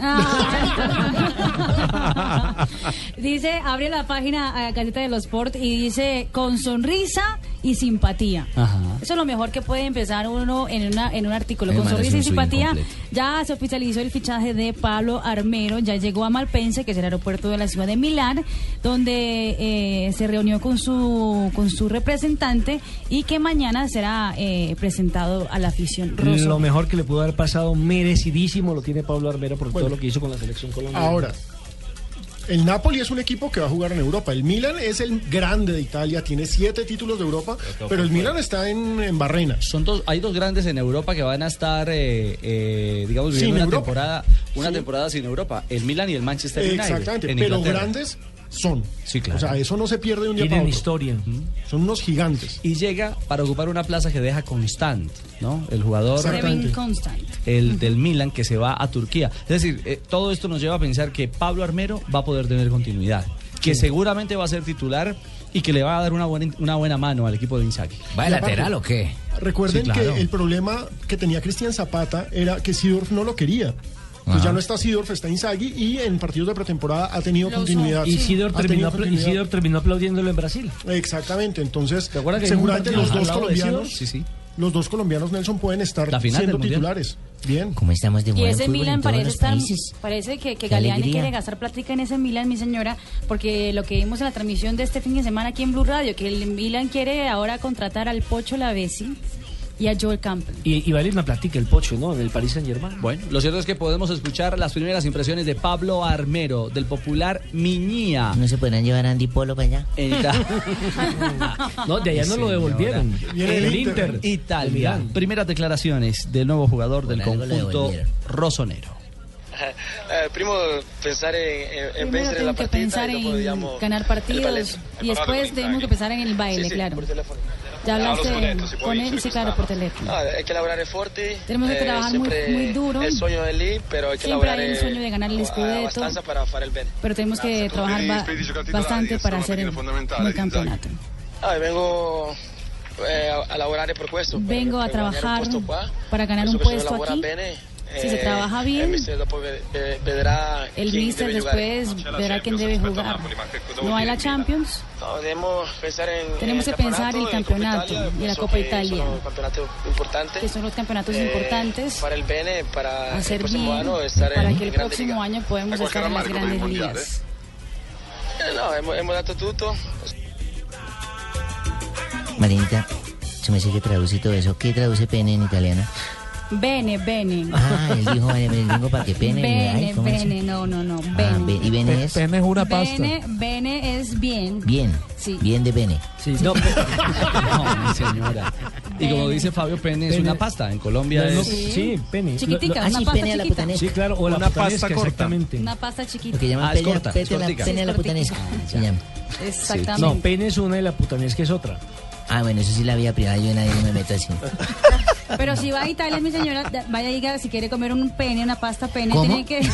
Ah. dice, abre la página eh, Gaceta de los Sport y dice con sonrisa y simpatía. Ajá. Eso es lo mejor que puede empezar uno en, una, en un artículo. Me Con sonrisa y simpatía ya se oficializó el fichaje de Pablo Armero. Ya llegó a Malpensa, que es el aeropuerto de la ciudad de Milán, donde eh, se reunió con su, con su representante y que mañana será eh, presentado a la afición rosa. Lo mejor que le pudo haber pasado, merecidísimo, lo tiene Pablo Armero por todo lo que hizo con la selección colombiana. Ahora, el Napoli es un equipo que va a jugar en Europa. El Milan es el grande de Italia, tiene siete títulos de Europa, pero el Milan está en, en Barrena. Son dos, hay dos grandes en Europa que van a estar, eh, eh, digamos, Sin viviendo una Europa. temporada, una Sí. temporada sin Europa. El Milan y el Manchester United. Exactamente, en pero grandes son. Sí, claro. O sea, eso no se pierde de un día Tienen para otro. historia. Son unos gigantes. Y llega para ocupar una plaza que deja Constant, ¿no? El jugador Constant. el del Milan que se va a Turquía. Es decir, eh, todo esto nos lleva a pensar que Pablo Armero va a poder tener continuidad, que seguramente va a ser titular y que le va a dar una buena, una buena mano al equipo de Inzaghi. ¿Va de lateral o qué? Recuerden Sí, claro. que el problema que tenía Cristian Zapata era que Sidorf no lo quería. Pues ya no está Sidorf, está Inzaghi y en partidos de pretemporada ha tenido continuidad. Y Sidor Ha terminó, tenido apl- y continuidad. Sidor terminó aplaudiéndolo en Brasil. Exactamente, entonces que seguramente los dos colombianos? Sí, sí. los dos colombianos Nelson pueden estar La final siendo titulares. Bien. ¿Cómo estamos de Y ese fútbol Milan parece estar, parece que, que Galeani alegría. quiere gastar plática en ese Milan, mi señora, porque lo que vimos en la transmisión de este fin de semana aquí en Blue Radio, que el Milan quiere ahora contratar al Pocho Lavesi y a Joel Campbell. Y, y vale una platica el pocho, ¿no? En el Paris Saint Germain. Bueno, lo cierto es que podemos escuchar las primeras impresiones de Pablo Armero, del popular Miñía. ¿No se podrán llevar a Andy Polo para allá? En Ita- No, de allá no lo devolvieron. Viene el el Inter. Inter. Italia. Primeras declaraciones del nuevo jugador del conjunto rosonero. Eh, primo pensare in, in Primero tengo nella que pensar en ganar partidos y después tenemos que pensar en el baile, claro. por. Ya Ah, hablaste si con él, sí, claro, por teléfono. No, hay que lavorare fuerte. Tenemos que trabajar muy- muy duro. El sueño es lì, pero hay que Siempre hay un sueño de ganar el eh, scudetto. para bene. Pero tenemos que trabajar ba- bastante para hacer el, el campeonato. Ah, vengo eh, a, a lavorare per questo. Vengo a per guadagnare trabajar para ganar un puesto aquí. bene, Si se eh, trabaja il bien, mister dopo ve- ve- vedrà el mister después verá quién debe jugar. No hay la Champions, No, debemos pensar en Tenemos en que pensar el campeonato y la Copa Italia. que son los campeonatos Eh, importantes. Fare il bene para Hacer bien para que el próximo año podamos estar en las grandes ligas. Eh, no, hemos, dato tutto. Marinita, se me dice que traduce todo eso. ¿Qué traduce pene en italiano? Bene, bene. Ah, él dijo, vengo para que pene. Bene, Ay, ¿cómo es? bene, no, no, no, Ah, bene. be- ¿Y bene es? Pene es una pasta. Bene, bene es bien. Bien. Sí. Bien de bene. Sí, no, No, mi señora. Y como dice Fabio Pene, es Pene. una pasta. En Colombia No, es... sí, pene. Chiquitica, Lo- una sí, pasta pene a la chiquita. Sí, claro, o la Una pasta corta. exactamente. Una pasta chiquita. Lo que llaman Ah, es pene, corta, pene es a la- cortica. pene a la Es putanesca. cortica. Se llama. Exactamente. No, pene es una y la putanesca es otra. Ah, bueno, eso sí la vida privada, yo nadie no me meto así. Pero si va a Italia, mi señora, vaya y diga si quiere comer un pene, una pasta pene, ¿Cómo? tiene que.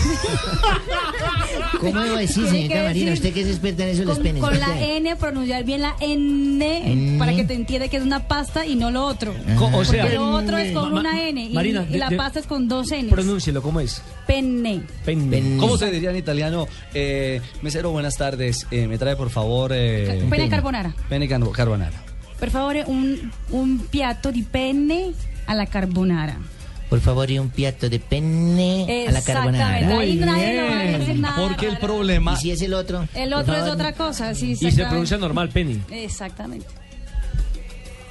¿Cómo debo decir, señorita Marina? Usted que es experta en eso los con, penes. con la. N, pronunciar bien la N, N. para que te entienda que es una pasta y no lo otro. Co- o sea, Porque lo otro es con una N y, Marina, y la de- pasta es con dos N. Pronúncielo, ¿cómo es? Penne. Pene. Pene. ¿Cómo se diría en italiano? Eh, mesero, buenas tardes. Eh, me trae, por favor... Eh, Pene carbonara. pene car- carbonara. Per favore, un, un piatto di penne alla carbonara. Por favor, y un piatto de pene a la Exactamente. carbonara. Ahí nadie lo va a decir nada. Porque el raro. problema... ¿Y si es el otro? El Por otro es favor. otra cosa, sí, Y se pronuncia normal, pene. Exactamente.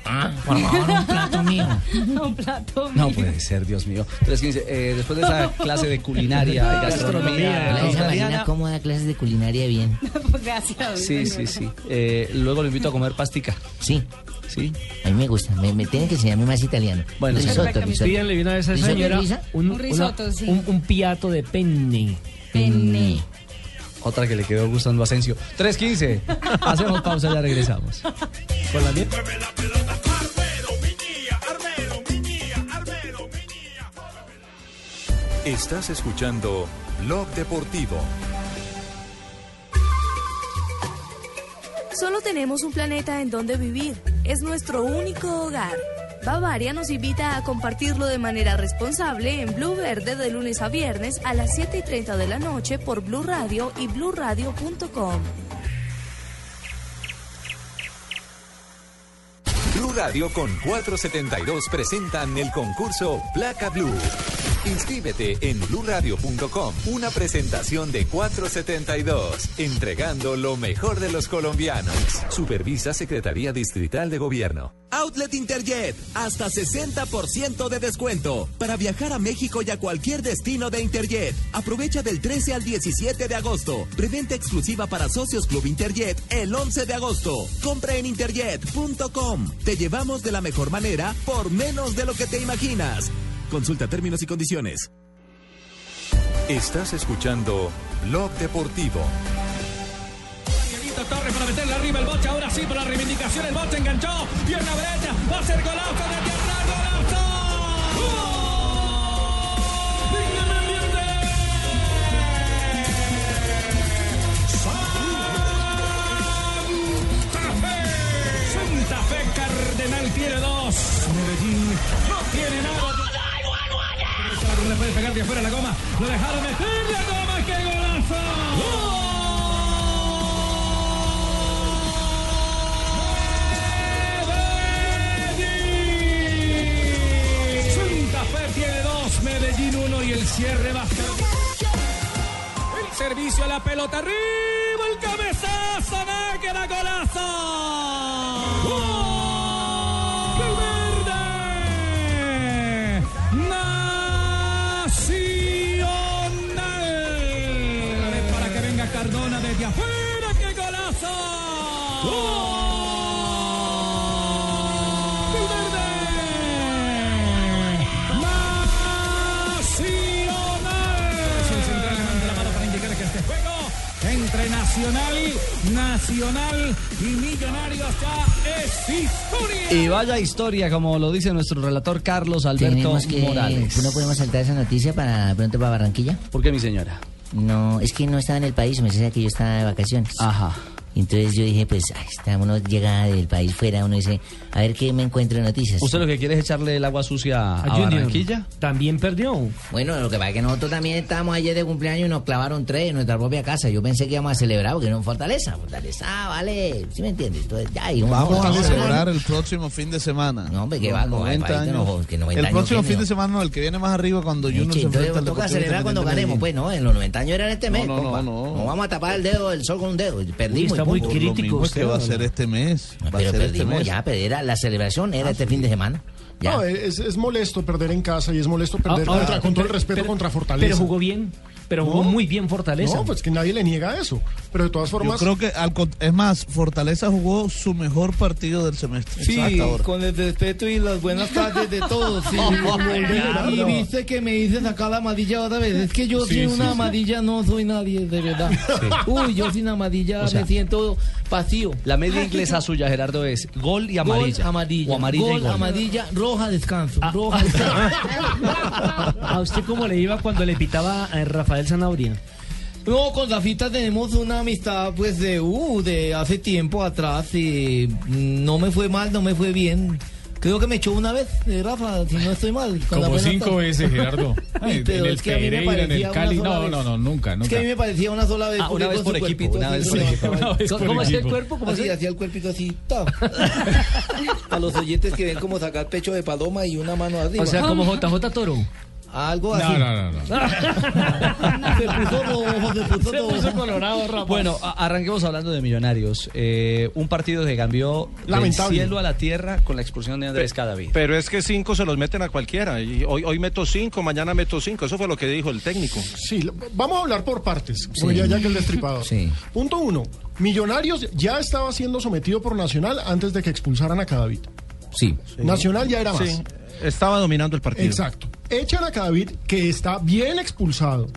Ah, por favor, un plato mío. un plato. No mío. puede ser, Dios mío. 315, eh, después de esa clase de culinaria y gastronomía esa Marina. ¿cómo da clases de culinaria bien? Gracias. Sí, sí, sí. Eh, luego lo invito a comer pastica. Sí, Sí. a mí me gusta. Me, me tienen que enseñarme más italiano. Bueno, risotto, risotto. Pídanle bien a esa ¿Risotto, señora un, Un risotto, una- sí. un, un piato de pene. Penne. Otra que le quedó gustando a Asensio. 315. Hacemos pausa, ya regresamos. Con la mía. Estás escuchando Blog Deportivo. Solo tenemos un planeta en donde vivir. Es nuestro único hogar. Bavaria nos invita a compartirlo de manera responsable en Blue Verde de lunes a viernes a las 7 y 30 de la noche por Blue Radio y bluradio.com. Blue Radio con 472 presentan el concurso Placa Blue. Inscríbete en bluradio.com. Una presentación de 472, entregando lo mejor de los colombianos. Supervisa Secretaría Distrital de Gobierno. Outlet Interjet, hasta 60% de descuento para viajar a México y a cualquier destino de Interjet. Aprovecha del 13 al 17 de agosto. Preventa exclusiva para socios Club Interjet el 11 de agosto. Compra en interjet.com. Te llevamos de la mejor manera por menos de lo que te imaginas. Consulta términos y condiciones. Estás escuchando Blog Deportivo. Dieguito Torres para meterle arriba el boche. Ahora sí, por la reivindicación. El boche enganchó. Pierna derecha. Va a ser golazo de atrás. ¡Golazo! Santa Fe Cardenal tiene dos. Medellín no puede pegar de afuera la goma. Lo dejaron meter la goma. ¡Qué golazo! Tiene dos, Medellín uno y el cierre va a ser- El servicio a la pelota arriba, el cabezazo, que da golazo. Nacional, Nacional y Millonarios ya es historia. Y vaya historia, como lo dice nuestro relator Carlos Alberto que, Morales. ¿No podemos saltar esa noticia para pronto para Barranquilla? ¿Por qué, mi señora? No, es que no estaba en el país, me decía que yo estaba de vacaciones. Ajá. Entonces yo dije, pues, ay, está, uno llega del país fuera, uno dice, a ver qué me encuentro de noticias. ¿Usted lo que quiere es echarle el agua sucia a, Barranquilla? También perdió. Bueno, lo que pasa es que nosotros también estábamos ayer de cumpleaños y nos clavaron tres en nuestra propia casa. Yo pensé que íbamos a celebrar porque no en Fortaleza. Fortaleza, ah, vale, ¿sí me entiendes? Entonces, ya, y Vamos a vamos celebrar el próximo fin de semana. No, hombre, que va, como 90 país que años. no- que 90 el años próximo tiene, fin ¿no? de semana, no, el que viene más arriba cuando Junior se Entonces enfrenta al toca celebrar cuando ganemos, pues, ¿no? En los 90 años era este mes, No, no, compa. no, no. vamos a tapar el dedo, el sol con un dedo. Perdimos. Está muy crítico Lo mismo usted, que va a ser este mes. Va a Pero ser este perdimos mes. ya, pero era, la celebración era este fin de semana. Ya. No, es, es molesto perder en casa y es molesto perder Ah, ahora, contra- con todo el respeto pero- contra Fortaleza. Pero jugó bien. Pero jugó No. muy bien Fortaleza. No, pues que nadie le niega eso. Pero de todas Yo formas. creo que, al es más, Fortaleza jugó su mejor partido del semestre. Sí, con el respeto y las buenas tardes de todos. Sí. y, y viste que me hice sacar la amarilla otra vez. Es que yo Sí, sin sí, una sí. amarilla no soy nadie, de verdad. Uy, yo sin O sea, me siento vacío. La media inglesa suya, Gerardo, es gol y amarilla. Gol, amarilla. O amarilla y Gol, amarilla, roja, descanso. roja, descanso. ¿A usted cómo le iba cuando le pitaba a Rafael Zanabria? No, con Rafita tenemos una amistad pues de, uh, de hace tiempo atrás y no me fue mal, no me fue bien. Creo que me echó una vez, eh, Rafa, si no estoy mal. Como cinco tar- veces, Gerardo. Ay, en pero el es que a mí me Pereira, en el Cali. sola No, vez. no, no, nunca, Es nunca. que a mí me parecía una sola vez. Ah, una vez por equipo, una así vez por equipo. ¿Cómo hacía el cuerpo? ¿Cómo hacía? hacía el cuerpito así. A los oyentes que ven como sacar pecho de paloma y una mano arriba. O sea, como JJ Toro. Algo así. no, no, no. se puso rojo, se puso Se rojo. puso colorado, Rafa. Bueno, arranquemos hablando de Millonarios. Eh, un partido que cambió del Lamentable. cielo a la tierra con la expulsión de Andrés Cadavid. Pero es que cinco se los meten a cualquiera. Y hoy, hoy meto cinco, mañana meto cinco. Eso fue lo que dijo el técnico. Sí, vamos a hablar por partes, Sí. diría Jack el Destripador. Sí. Punto uno. Millonarios ya estaba siendo sometido por Nacional antes de que expulsaran a Cadavid. Sí. Nacional ya era más. Sí, estaba dominando el partido. Exacto. Echan a Cadavid, que está bien expulsado.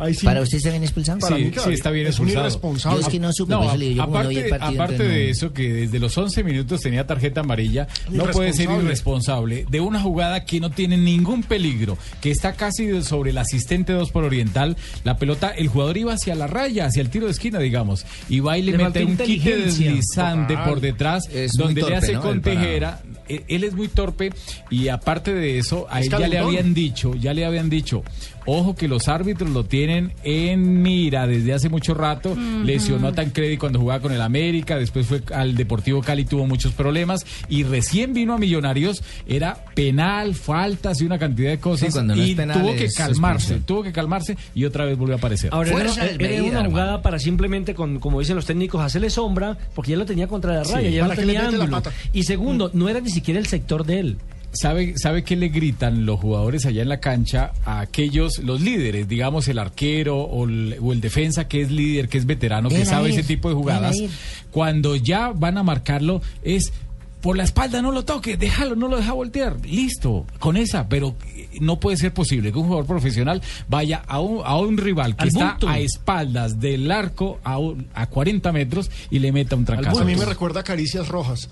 Ahí sí. ¿Para usted está bien expulsado? Para sí, mí, sí, está bien es un expulsado. irresponsable. Yo es que no supe, No, yo vi el aparte, partido, aparte entonces de no- eso, que desde los 11 minutos tenía tarjeta amarilla, no puede ser Irresponsable. de una jugada que no tiene ningún peligro, que está casi sobre el asistente 2 por Oriental. La pelota, el jugador iba hacia la raya, hacia el tiro de esquina, digamos, y va y le, Le mete un quite deslizante Total. por detrás, Es donde le hace ¿no? con. Tejera. Él es muy torpe y aparte de eso, a él ya le habían dicho, ya le habían dicho, ojo que los árbitros lo tienen en mira desde hace mucho rato. Lesionó a Tancredi cuando jugaba con el América, después fue al Deportivo Cali, tuvo muchos problemas y recién vino a Millonarios, era penal, faltas y una cantidad de cosas Sí, cuando no y es penal tuvo que calmarse, tuvo que calmarse y otra vez volvió a aparecer. Ahora era, era una hermano. jugada para simplemente, con, como dicen los técnicos, hacerle sombra, porque ya lo tenía contra la Sí, raya, ya no que le tenía ángulo. Y segundo, no era ni siquiera el sector de él. ¿Sabe, ¿Sabe qué le gritan los jugadores allá en la cancha a aquellos, los líderes, digamos el arquero o el, o el defensa que es líder, que es veterano, que sabe ir, ese tipo de jugadas? Cuando ya van a marcarlo es por la espalda, no lo toque, déjalo, no lo deja voltear, listo, con esa, pero no puede ser posible que un jugador profesional vaya a un, a un rival que está a espaldas del arco a, un- a 40 metros y le meta un trancazo. A mí me recuerda a Caricias Rojas.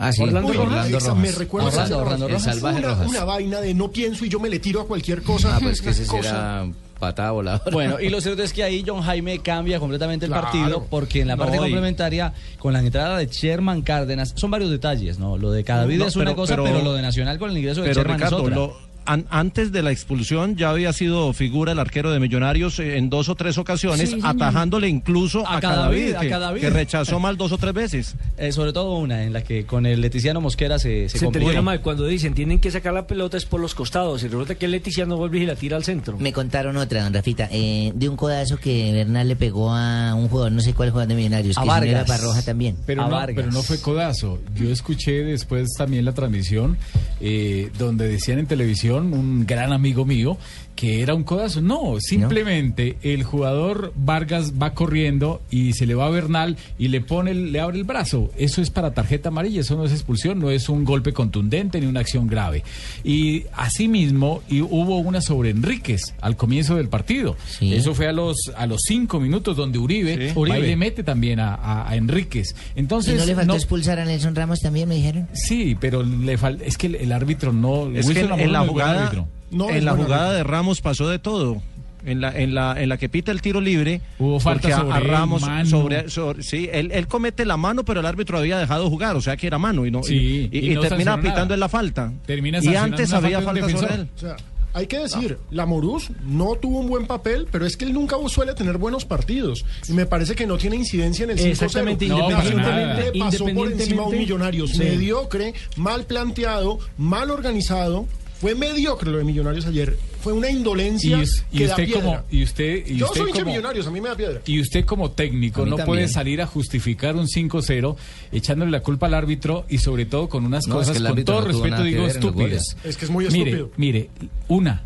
Ah, sí, Orlando Orlando, Rojas. Me recuerda Orlando, Orlando Rojas. El salvaje una, Rojas. una vaina de no pienso y yo me le tiro a cualquier cosa. Ah, pues que cosa. será patada voladora. Bueno, y lo cierto es que ahí John Jaime cambia completamente el Claro. partido porque en la parte No, complementaria, con la entrada de Sherman Cárdenas, son varios detalles, ¿no? Lo de cada vida No, es una pero- cosa, pero, pero- lo de Nacional con el ingreso de Pero Sherman Ricardo, es otra. lo- an- antes de la expulsión ya había sido figura el arquero de Millonarios eh, en dos o tres ocasiones, Sí, atajándole incluso A a, Cadavid, que, Cadavid. que rechazó mal dos o tres veces. Eh, sobre todo una en la que con el Leticiano Mosquera se, se, Se mal. Cuando dicen tienen que sacar la pelota es por los costados. Y resulta que Leticia no vuelve y la tira al centro. Me contaron otra, don Rafita, eh, de un codazo que Bernal le pegó a un jugador, no sé cuál jugador de Millonarios, A que era. Parroja también. Pero a no, Vargas. pero no fue codazo. Yo escuché después también la transmisión eh, donde decían en televisión un gran amigo mío que era un codazo. No, simplemente el jugador Vargas va corriendo y se le va a Bernal y le pone, el- le abre el brazo. Eso es para tarjeta amarilla, eso no es expulsión, no es un golpe contundente ni una acción grave. Y asimismo y hubo una sobre Enríquez al comienzo del partido. Sí. Eso fue a los a los cinco minutos donde Uribe, Sí. va y Uribe. le mete también a, a- a Enríquez. Entonces ¿Y no le faltó no- expulsar a Nelson Ramos también, me dijeron? Sí, pero le falta es que el, el árbitro no. Es que Wilson en, en Amorós la jugada, árbitro. No, en la jugada árbitro. de Ramos pasó de todo. En la, en la, en la que pita el tiro libre, Hubo falta porque a- sobre a él, Ramos mano. sobre, sobre- sí, él, él comete la mano, pero el árbitro había dejado jugar, o sea que era mano y no Sí, y, y- y y no termina pitando en la falta. Termina y antes había falta falta sobre él. O sea, hay que decir, la Morús no tuvo un buen papel, pero es que él nunca suele tener buenos partidos. Y me parece que no tiene incidencia en el 5-0. Exactamente, No, Independientemente pasó por encima a un Sí. mediocre, mal planteado, mal organizado. Fue mediocre lo de Millonarios ayer. Fue una Y, indolencia y que da usted piedra. como y usted y Yo usted soy como Millonarios, a mí me da piedra. y usted como técnico no también. puede salir a justificar un 5-0 echándole la culpa al árbitro y sobre todo con unas No, es cosas que con todo no respeto digo estúpidas. Es que es muy mire, estúpido. Mire, una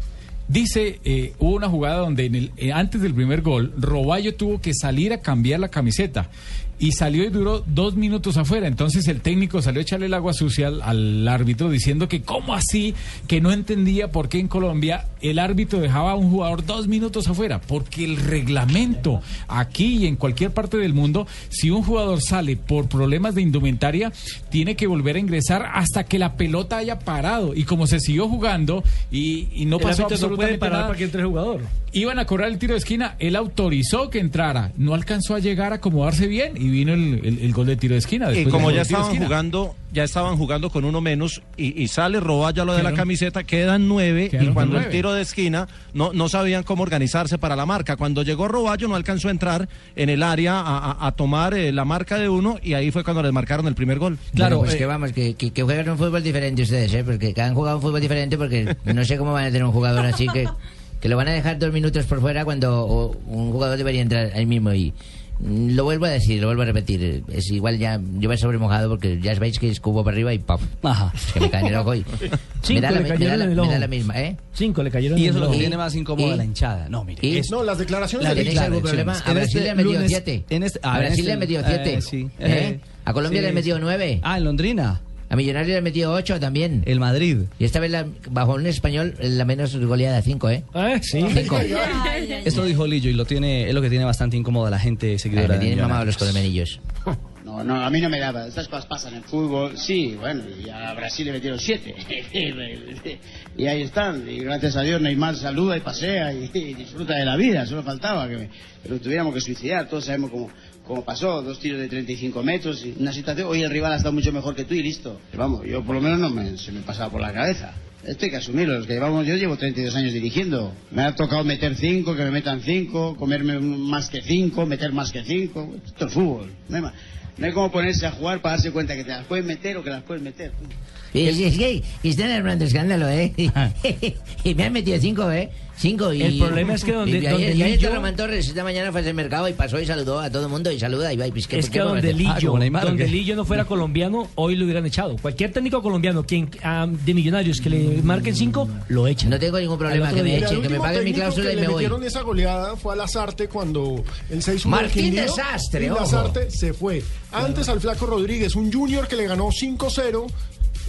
Dice, eh, hubo una jugada donde en el, eh, antes del primer gol, Roballo tuvo que salir a cambiar la camiseta y salió y duró dos minutos afuera. Entonces el técnico salió a echarle el agua sucia al, al árbitro diciendo que cómo así, que no entendía por qué en Colombia el árbitro dejaba a un jugador dos minutos afuera. Porque el reglamento aquí y en cualquier parte del mundo, si un jugador sale por problemas de indumentaria, tiene que volver a ingresar hasta que la pelota haya parado. Y como se siguió jugando y, y no El pasó árbitro no puede absolutamente parar nada, para que entre el jugador. Iban a cobrar el tiro de esquina, él autorizó que entrara, no alcanzó a llegar a acomodarse bien y vino el, el- el gol de tiro de esquina. Y como ya estaban jugando, ya estaban jugando con uno menos y, y sale Robaya lo de la camiseta, quedan nueve Quedaron y cuando el tiro de esquina no, no sabían cómo organizarse para la marca. Cuando llegó Roballo no alcanzó a entrar en el área a, a- a tomar eh, la marca de uno y ahí fue cuando les marcaron el primer gol. Claro, pues que vamos, que, que, que juegan un fútbol diferente ustedes, ¿eh? Porque que han jugado un fútbol diferente porque no sé cómo van a tener un jugador así que, que lo van a dejar dos minutos por fuera cuando o, un jugador debería entrar ahí mismo y mm, lo vuelvo a decir, lo vuelvo a repetir, es igual ya, yo voy sobre mojado porque ya sabéis que es cubo para arriba y ¡pop! Ajá. Es que me cae en el ojo y... Cinco me da la, le me da cayeron la- en el me ojo. da la misma, ¿eh? Cinco le cayeron Y en eso el lo que ojo. tiene más incómoda ¿Y? la hinchada. No, mire. ¿Y? es- No, las declaraciones ¿La del tenéis hincha. algún problema? A En Brasil este le lunes- siete. en este- a Brasil en le han este- metido siete. eh, sí. ¿Eh? A Colombia Sí, le sí. nueve. Ah, en Londrina. A Millonarios le ha metido 8 también. El Madrid. Y esta vez la, bajo un español la menos goleada, 5, ¿eh? Ah, sí. Cinco. Esto dijo Lillo y lo tiene, es lo que tiene bastante incómodo a la gente seguidora me de tienen mamado los colmenillos. No, no, a mí no me daba. Estas cosas pasan en fútbol. Sí, bueno, y a Brasil le metieron siete. y ahí están. Y gracias a Dios Neymar saluda y pasea y, y disfruta de la vida. Solo faltaba que, me, que lo tuviéramos que suicidar. Todos sabemos cómo, cómo pasó. Dos tiros de 35 metros. Y una situación. Hoy el rival ha estado mucho mejor que tú y listo. Vamos, yo por lo menos no me, se me pasaba por la cabeza. Esto hay que asumirlo. Los que llevamos, yo llevo 32 años dirigiendo. Me ha tocado meter cinco, que me metan cinco, comerme más que cinco, meter más que cinco. Esto es fútbol. No hay. No hay como ponerse a jugar para darse cuenta que te las puedes meter o que las puedes meter. Y es, es que están armando escándalo, ¿eh? y me han metido 5, ¿eh? 5 y... El problema es que donde- y donde ayer, y Lillo- Román Torres esta mañana fue al mercado y pasó y saludó a todo el mundo y saluda y va y pues, ¿qué- Es que donde Ah, Lillo, ¿o donde? Lillo no fuera colombiano, hoy lo hubieran echado. Cualquier técnico colombiano quien ah, de millonarios que le marquen cinco, lo echan. No tengo ningún problema Al otro día. El último técnico que le metieron esa goleada fue a Lazarte cuando el 6 Martín Desastre, y ojo. Lazarte se fue. Antes al Flaco Rodríguez, un junior que le ganó 5-0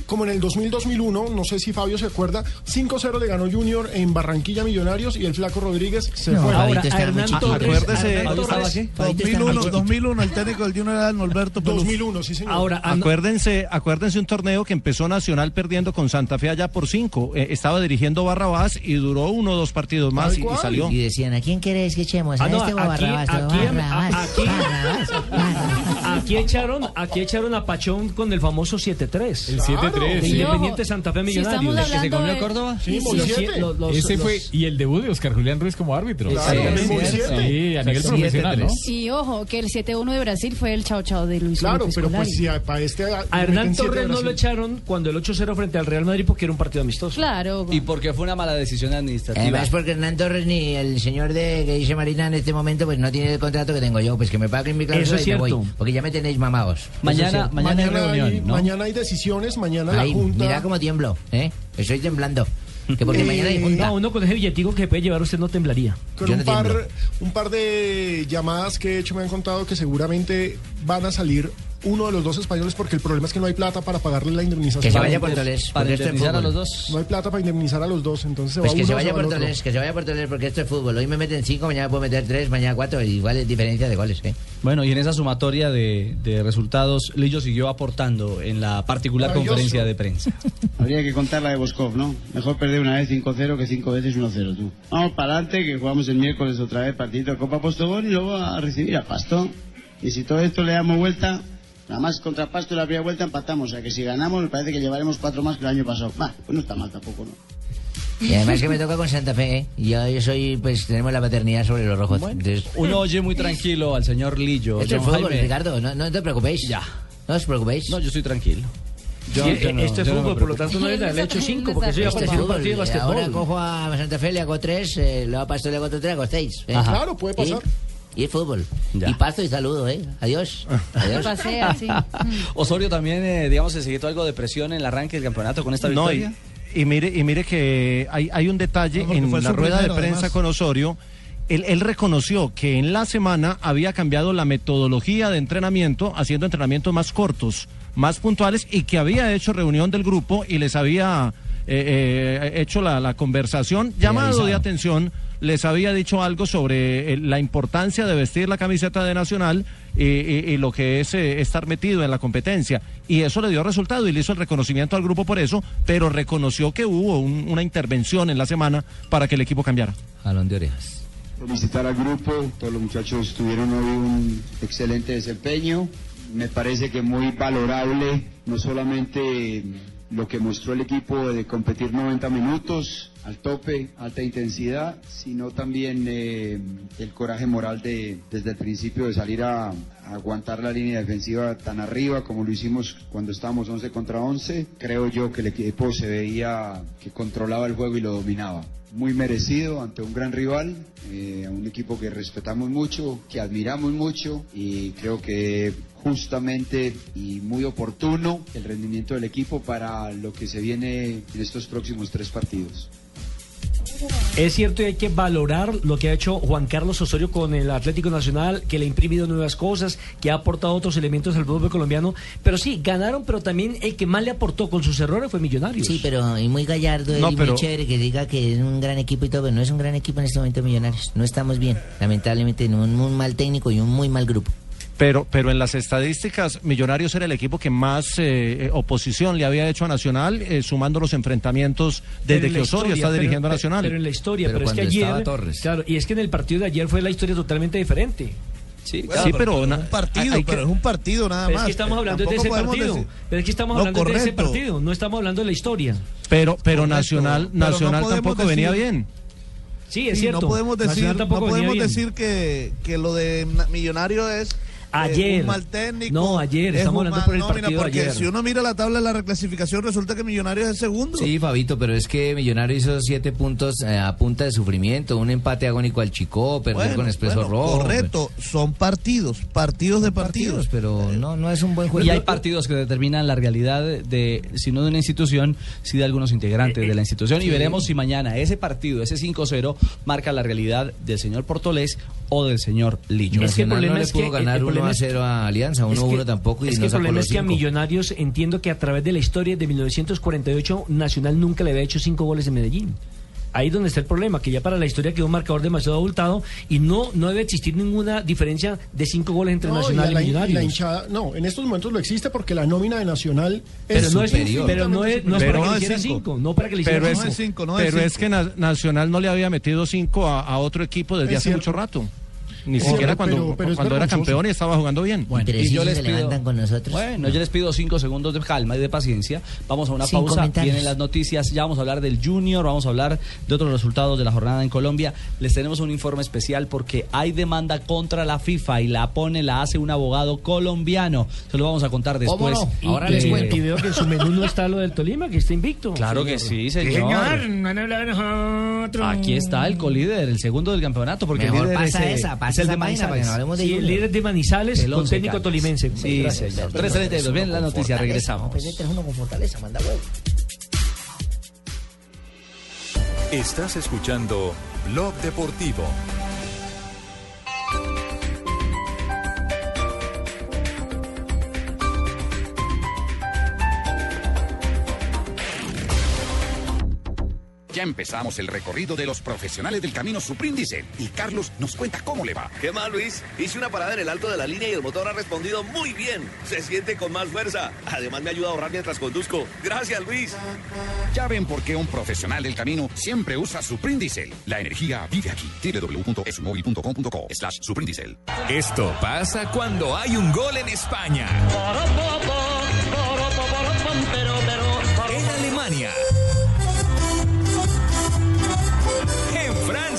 como en el 2000-2001, no sé si Fabio se acuerda, 5-0 le ganó Junior en Barranquilla Millonarios y el Flaco Rodríguez se No, fue. Ahora, a Hernán Torres- acuérdese- Hernán Torres- 2001, 2001, el técnico del Junior era Norberto Pelufo. 2001, sí señor. acuérdense, acuérdense un torneo que empezó Nacional perdiendo con Santa Fe allá por cinco. Eh, estaba dirigiendo Barrabás y duró uno o dos partidos más y, y salió. Y decían, ¿a quién queréis que echemos? ¿A Ah, no, este o a aquí, Barrabás? aquí, Barrabás, a- aquí- Barrabás, Barrabás. Aquí echaron, aquí echaron a Pachón con el famoso 7-3. El 7-3, De sí. Independiente Santa Fe Millonarios. estamos ¿El que se comió de- Córdoba? Sí, Los siete. los- los- Ese los- fue, y el debut de Oscar Julián Ruiz como árbitro. Claro, Sí, sí, sí, a nivel profesional, ¿no? Y ojo, que el 7-1 de Brasil fue el chao chao de Luis Claro, pero pues si a, para este... A Hernán Torres no lo echaron cuando el 8-0 frente al Real Madrid porque era un partido amistoso. Claro. Y porque fue una mala decisión administrativa. Además, porque Hernán Torres ni el señor de que dice Marina en este momento, pues no tiene el contrato que tengo yo. Pues que me paguen mi cláusula y me voy. Porque ya me tenéis mamados. Mañana, mañana, hay, reunión, ¿no? mañana hay decisiones, mañana la Junta... mira cómo tiemblo, ¿eh? Estoy temblando. Que porque Eh, mañana hay junta. No, uno con ese billetico que puede llevar usted no temblaría. Con un par, un par de llamadas que he hecho me han contado que seguramente van a salir uno de los dos españoles porque el problema es que no hay plata para pagarle la indemnización. Que se vaya a por los dos. Tolés, porque esto es indemnizar a los No hay plata para indemnizar a los dos, entonces se Pues va que uno se vaya va el otro. Tolés, que se vaya por Tolés porque esto es fútbol. Hoy me meten cinco, mañana puedo meter tres, mañana cuatro. Igual es diferencia de goles, ¿eh? Bueno, y en esa sumatoria de, de resultados, Lillo siguió aportando en la particular conferencia de prensa. Habría que contar la de Boscov, ¿no? Mejor perder una vez 5-0 que cinco veces 1-0, tú. Vamos para adelante, que jugamos el miércoles otra vez partido de Copa Postobón y luego a recibir a Pasto. Y si todo esto le damos vuelta, nada más contra Pasto la primera vuelta empatamos. O sea que si ganamos, me parece que llevaremos cuatro más que el año pasado. Va, pues no está mal tampoco, ¿no? Y además que me toca con Santa Fe, ¿eh? Y yo, yo soy, pues tenemos la paternidad sobre los rojos. Entonces, Uno oye muy tranquilo al señor Lillo. esto es fútbol, Jaime. Ricardo, no, no te preocupéis. Ya. No os preocupéis. No, yo estoy tranquilo. Sí, esto es fútbol, por lo tanto no le he hecho cinco, porque eso ya Esto es parecía un fútbol, partido de y Ahora basquetbol. cojo a Santa Fe, le hago tres, eh, luego a Pasto le hago otro tres, hago seis. ¿eh? Ajá. Claro, puede pasar. Y, y es fútbol. Ya. Y pasto y saludo, ¿eh? Adiós. Adiós. Pasea, sí. Osorio también, eh, digamos, se siguió algo de presión en el arranque del campeonato con esta No, y, victoria. y mire, y mire que hay, hay un detalle No, en la rueda primero, de prensa además. con Osorio. Él, él reconoció que en la semana había cambiado la metodología de entrenamiento, haciendo entrenamientos más cortos, más puntuales, y que había hecho reunión del grupo y les había eh, eh, hecho la, la conversación, llamado de atención, les había dicho algo sobre eh, la importancia de vestir la camiseta de Nacional y, y- y lo que es eh, estar metido en la competencia. Y eso le dio resultado y le hizo el reconocimiento al grupo por eso, pero reconoció que hubo un- una intervención en la semana para que el equipo cambiara. Jalón de orejas. felicitar al grupo, todos los muchachos tuvieron hoy un excelente desempeño, me parece que muy valorable, no solamente lo que mostró el equipo de competir 90 minutos al tope, alta intensidad, sino también eh, el coraje moral de desde el principio de salir a, aguantar la línea defensiva tan arriba como lo hicimos cuando estábamos 11 contra 11. Creo yo que el equipo se veía que controlaba el juego y lo dominaba muy merecido ante un gran rival, eh, un equipo que respetamos mucho, que admiramos mucho y creo que justamente y muy oportuno el rendimiento del equipo para lo que se viene en estos próximos tres partidos. Es cierto y hay que valorar lo que ha hecho Juan Carlos Osorio con el Atlético Nacional, que le ha imprimido nuevas cosas, que ha aportado otros elementos al fútbol colombiano. Pero sí, ganaron, pero también el que más le aportó con sus errores fue Millonarios. Sí, pero y muy gallardo No, y pero- muy chévere que diga que es un gran equipo y todo, pero no es un gran equipo en este momento Millonarios. No estamos bien, lamentablemente, en un muy mal técnico y un muy mal grupo. Pero, pero en las estadísticas, Millonarios era el equipo que más eh, eh, oposición le había hecho a Nacional, eh, sumando los enfrentamientos desde en que Osorio historia, está pero- dirigiendo a Nacional. Pero en la historia, Pero pero, es que cuando ayer. estaba Torres. Claro, y es que en el partido de ayer fue la historia totalmente diferente. Sí, Bueno, sí, pero na- un partido, hay que- pero es un partido nada más. es que estamos hablando de ese partido. decir- Pero es que estamos No, hablando de ese partido, no estamos hablando de la historia. Pero, pero Correcto, Nacional, pero no Nacional tampoco decir- venía bien. Sí, es Sí, cierto. No podemos decir, no podemos decir que, que lo de Na- Millonario es Ayer. un mal técnico. No, ayer, es estamos un hablando mal por el nómina, partido de porque ayer. si uno mira la tabla de la reclasificación resulta que Millonarios es el segundo. Sí, Fabito, pero es que Millonario hizo siete puntos eh, a punta de sufrimiento, un empate agónico al Chico, perder Bueno, con Expreso bueno, Rojo. Correcto, son partidos, partidos de partidos. pero no, no es un buen juego. Y hay partidos que determinan la realidad de, si no de una institución, si de algunos integrantes de la institución. Y veremos si mañana ese partido, ese 5-0, marca la realidad del señor Portolés o del señor Lillo. Nacional no le pudo el- ganar el 1 problema a es- 0 a Alianza, 1 a 1 tampoco y es no que el problema es que a cinco. Millonarios entiendo que a través de la historia de 1948 Nacional nunca le había hecho cinco goles en Medellín. Ahí es donde está el problema, que ya para la historia quedó un marcador demasiado abultado y no, no debe existir ninguna diferencia de cinco goles entre No, Nacional y, la, y Millonarios. la hinchada, no, en estos momentos lo existe porque la nómina de Nacional Pero es no es- superior. pero no es- no es Pero para que no le es hicieran cinco. cinco, no para que le hicieran Pero cinco. es, pero es que Na- Nacional no le había metido cinco a, a otro equipo desde Es hace cierto. mucho rato. Ni siquiera cuando, pero- pero es cuando era campeón y estaba jugando bien. Bueno, Pero y yo se les pido, levantan con nosotros. bueno, yo les pido cinco segundos de calma y de paciencia. Vamos a una Sin pausa. Vienen las noticias. Ya vamos a hablar del Junior, vamos a hablar de otros resultados de la jornada en Colombia. Les tenemos un informe especial porque hay demanda contra la FIFA y la pone, la hace un abogado colombiano. Se lo vamos a contar ¿Cómo después. no? Ahora les cuento. Y veo que en su menú no está lo del Tolima, que está invicto. Claro que sí, señor. van a hablar nosotros. Aquí está el colíder, el segundo del campeonato, porque Mejor el líder pasa es, esa, pasa es el esa de Manizales. hablemos de Sí, el líder de Manizales El con técnico tolimense. Sí, Gracias. señor. 3.32, bien las noticias, regresamos. 3-1 con Fortaleza, manda huevo. Estás escuchando Blog Deportivo. Empezamos el recorrido de los profesionales del camino Supríndice y Carlos nos cuenta cómo le va. ¿Qué más, Luis? Hice una parada en el alto de la línea y el motor ha respondido muy bien. Se siente con más fuerza. Además, me ayuda a ahorrar mientras conduzco. Gracias, Luis. Ya ven por qué un profesional del camino siempre usa Suprindicel. La energía vive aquí. www.esmóvil.com.co slash Suprindicel. Esto pasa cuando hay un gol en España.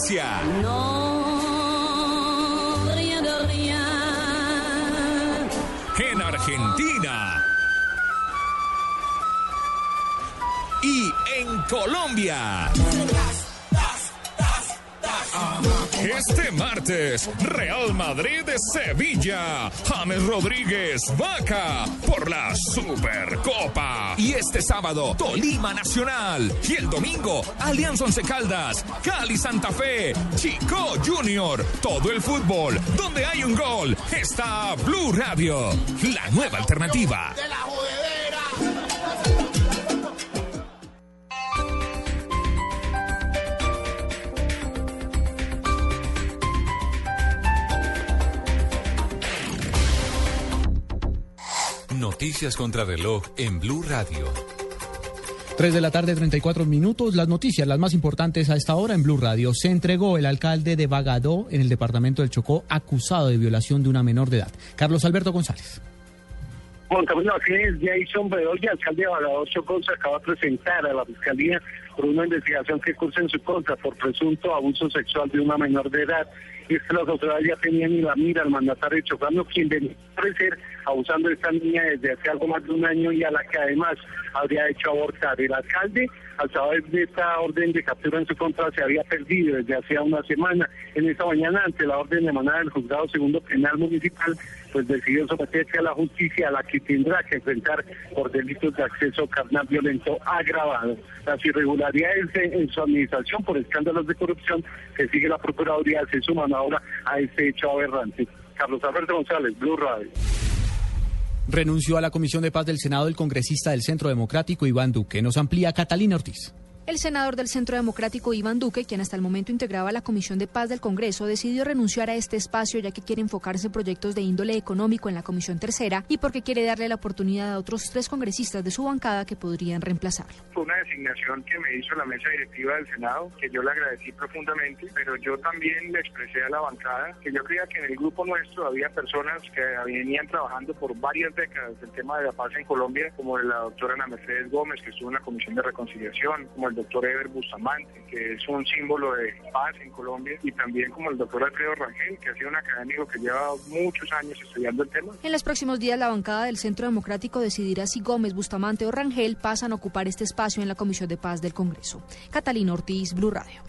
No, de. En Argentina. Y en Colombia. Este martes, Real Madrid de Sevilla, James Rodríguez, Vaca, por la Supercopa. Y este sábado, Tolima Nacional. Y el domingo, Alianza Once Caldas, Cali Santa Fe, Chico Junior. Todo el fútbol, donde hay un gol, está Blue Radio, la nueva alternativa. Noticias contra reloj en Blue Radio. 3 de la tarde, 34 minutos. Las noticias, las más importantes a esta hora en Blue Radio. Se entregó el alcalde de Bagadó en el departamento del Chocó acusado de violación de una menor de edad. Carlos Alberto González. Juan Camilo Acres, Jason Bedoya, alcalde de Bagador Chocó, se acaba de presentar a la Fiscalía por una investigación que cursa en su contra por presunto abuso sexual de una menor de edad. Y es que las autoridades ya tenían en la mira al mandatario chocano, quien venía a ofrecer abusando de esta niña desde hace algo más de un año y a la que además habría hecho abortar. El alcalde, al saber de esta orden de captura en su contra, se había perdido desde hacía una semana. En esta mañana, ante la orden emanada del juzgado segundo penal municipal, pues decidió someterse a la justicia, a la que tendrá que enfrentar por delitos de acceso carnal violento agravado. Las irregularidades en, su administración por escándalos de corrupción que sigue la Procuraduría se suman ahora a este hecho aberrante. Carlos Alberto González, Blue Radio. Renunció a la Comisión de Paz del Senado el congresista del Centro Democrático Iván Duque. Nos amplía Catalina Ortiz. El senador del Centro Democrático Iván Duque, quien hasta el momento integraba la Comisión de Paz del Congreso, decidió renunciar a este espacio ya que quiere enfocarse en proyectos de índole económico en la Comisión Tercera y porque quiere darle la oportunidad a otros tres congresistas de su bancada que podrían reemplazarlo. Fue una designación que me hizo la mesa directiva del Senado, que yo le agradecí profundamente, pero yo también le expresé a la bancada que yo creía que en el grupo nuestro había personas que venían trabajando por varias décadas el tema de la paz en Colombia, como la doctora Ana Mercedes Gómez, que estuvo en la Comisión de Reconciliación, como el doctor Eber Bustamante, que es un símbolo de paz en Colombia, y también como el doctor Alfredo Rangel, que ha sido un académico que lleva muchos años estudiando el tema. En los próximos días, la bancada del Centro Democrático decidirá si Gómez, Bustamante o Rangel pasan a ocupar este espacio en la Comisión de Paz del Congreso. Catalina Ortiz, Blue Radio.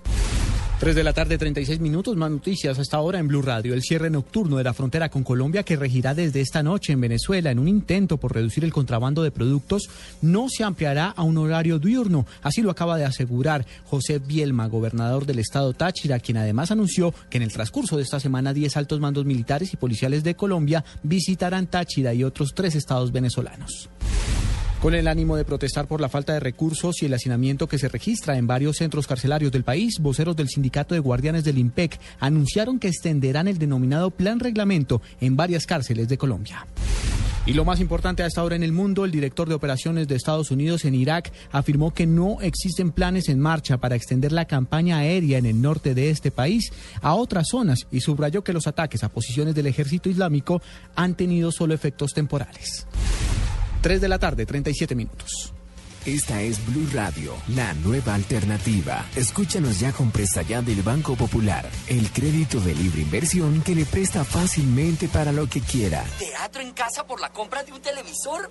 3 de la tarde, 36 minutos. Más noticias hasta ahora en Blue Radio. El cierre nocturno de la frontera con Colombia, que regirá desde esta noche en Venezuela en un intento por reducir el contrabando de productos, no se ampliará a un horario diurno. Así lo acaba de asegurar José Bielma, gobernador del estado Táchira, quien además anunció que en el transcurso de esta semana 10 altos mandos militares y policiales de Colombia visitarán Táchira y otros tres estados venezolanos. Con el ánimo de protestar por la falta de recursos y el hacinamiento que se registra en varios centros carcelarios del país, voceros del Sindicato de Guardianes del IMPEC anunciaron que extenderán el denominado Plan Reglamento en varias cárceles de Colombia. Y lo más importante a esta hora en el mundo, el director de operaciones de Estados Unidos en Irak afirmó que no existen planes en marcha para extender la campaña aérea en el norte de este país a otras zonas y subrayó que los ataques a posiciones del ejército islámico han tenido solo efectos temporales. 3 de la tarde, 37 minutos. Esta es Blue Radio, la nueva alternativa. Escúchanos ya con presta ya del Banco Popular, el crédito de libre inversión que le presta fácilmente para lo que quiera. ¿Teatro en casa por la compra de un televisor?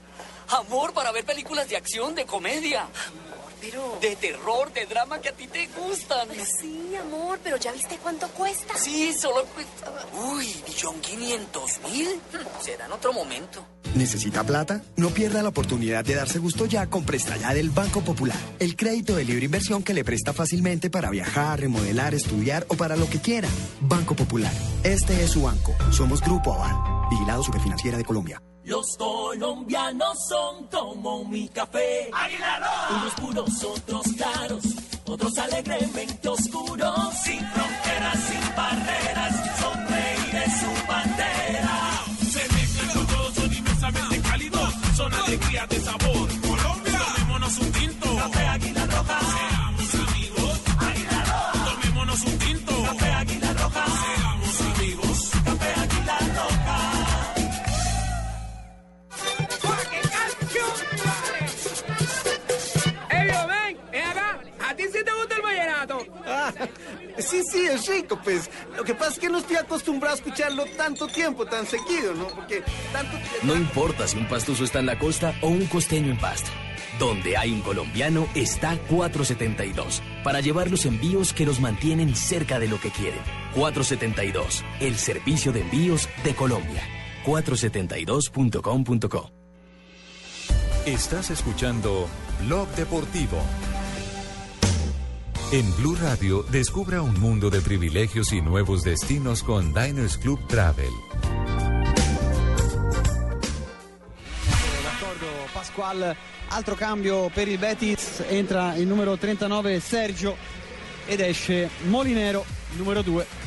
Amor para ver películas de acción, de comedia. Amor, pero... De terror, de drama que a ti te gustan. Sí, amor, pero ¿ya viste cuánto cuesta? Sí, solo cuesta... Uy, ¿millón quinientos mil? Será en otro momento. ¿Necesita plata? No pierda la oportunidad de darse gusto ya con Presta Ya del Banco Popular. El crédito de libre inversión que le presta fácilmente para viajar, remodelar, estudiar o para lo que quiera. Banco Popular. Este es su banco. Somos Grupo Aval. Vigilado Superfinanciera de Colombia. Los colombianos son como mi café. Unos puros, otros claros, otros alegremente oscuros. Sin fronteras, sin barreras, sí, sí, es rico, pues. Lo que pasa es que no estoy acostumbrado a escucharlo tanto tiempo, tan seguido, ¿no? Porque tanto No importa si un pastuso está en la costa o un costeño en Pasto. Donde hay un colombiano está 472 para llevar los envíos que los mantienen cerca de lo que quieren. 472, el servicio de envíos de Colombia. 472.com.co. Estás escuchando Blog Deportivo. En Blue Radio, descubra un mundo de privilegios y nuevos destinos con Diners Club Travel. D'accordo Pasquale, altro cambio per il Betis, entra il numero 39 Sergio ed esce Molinero, numero 2.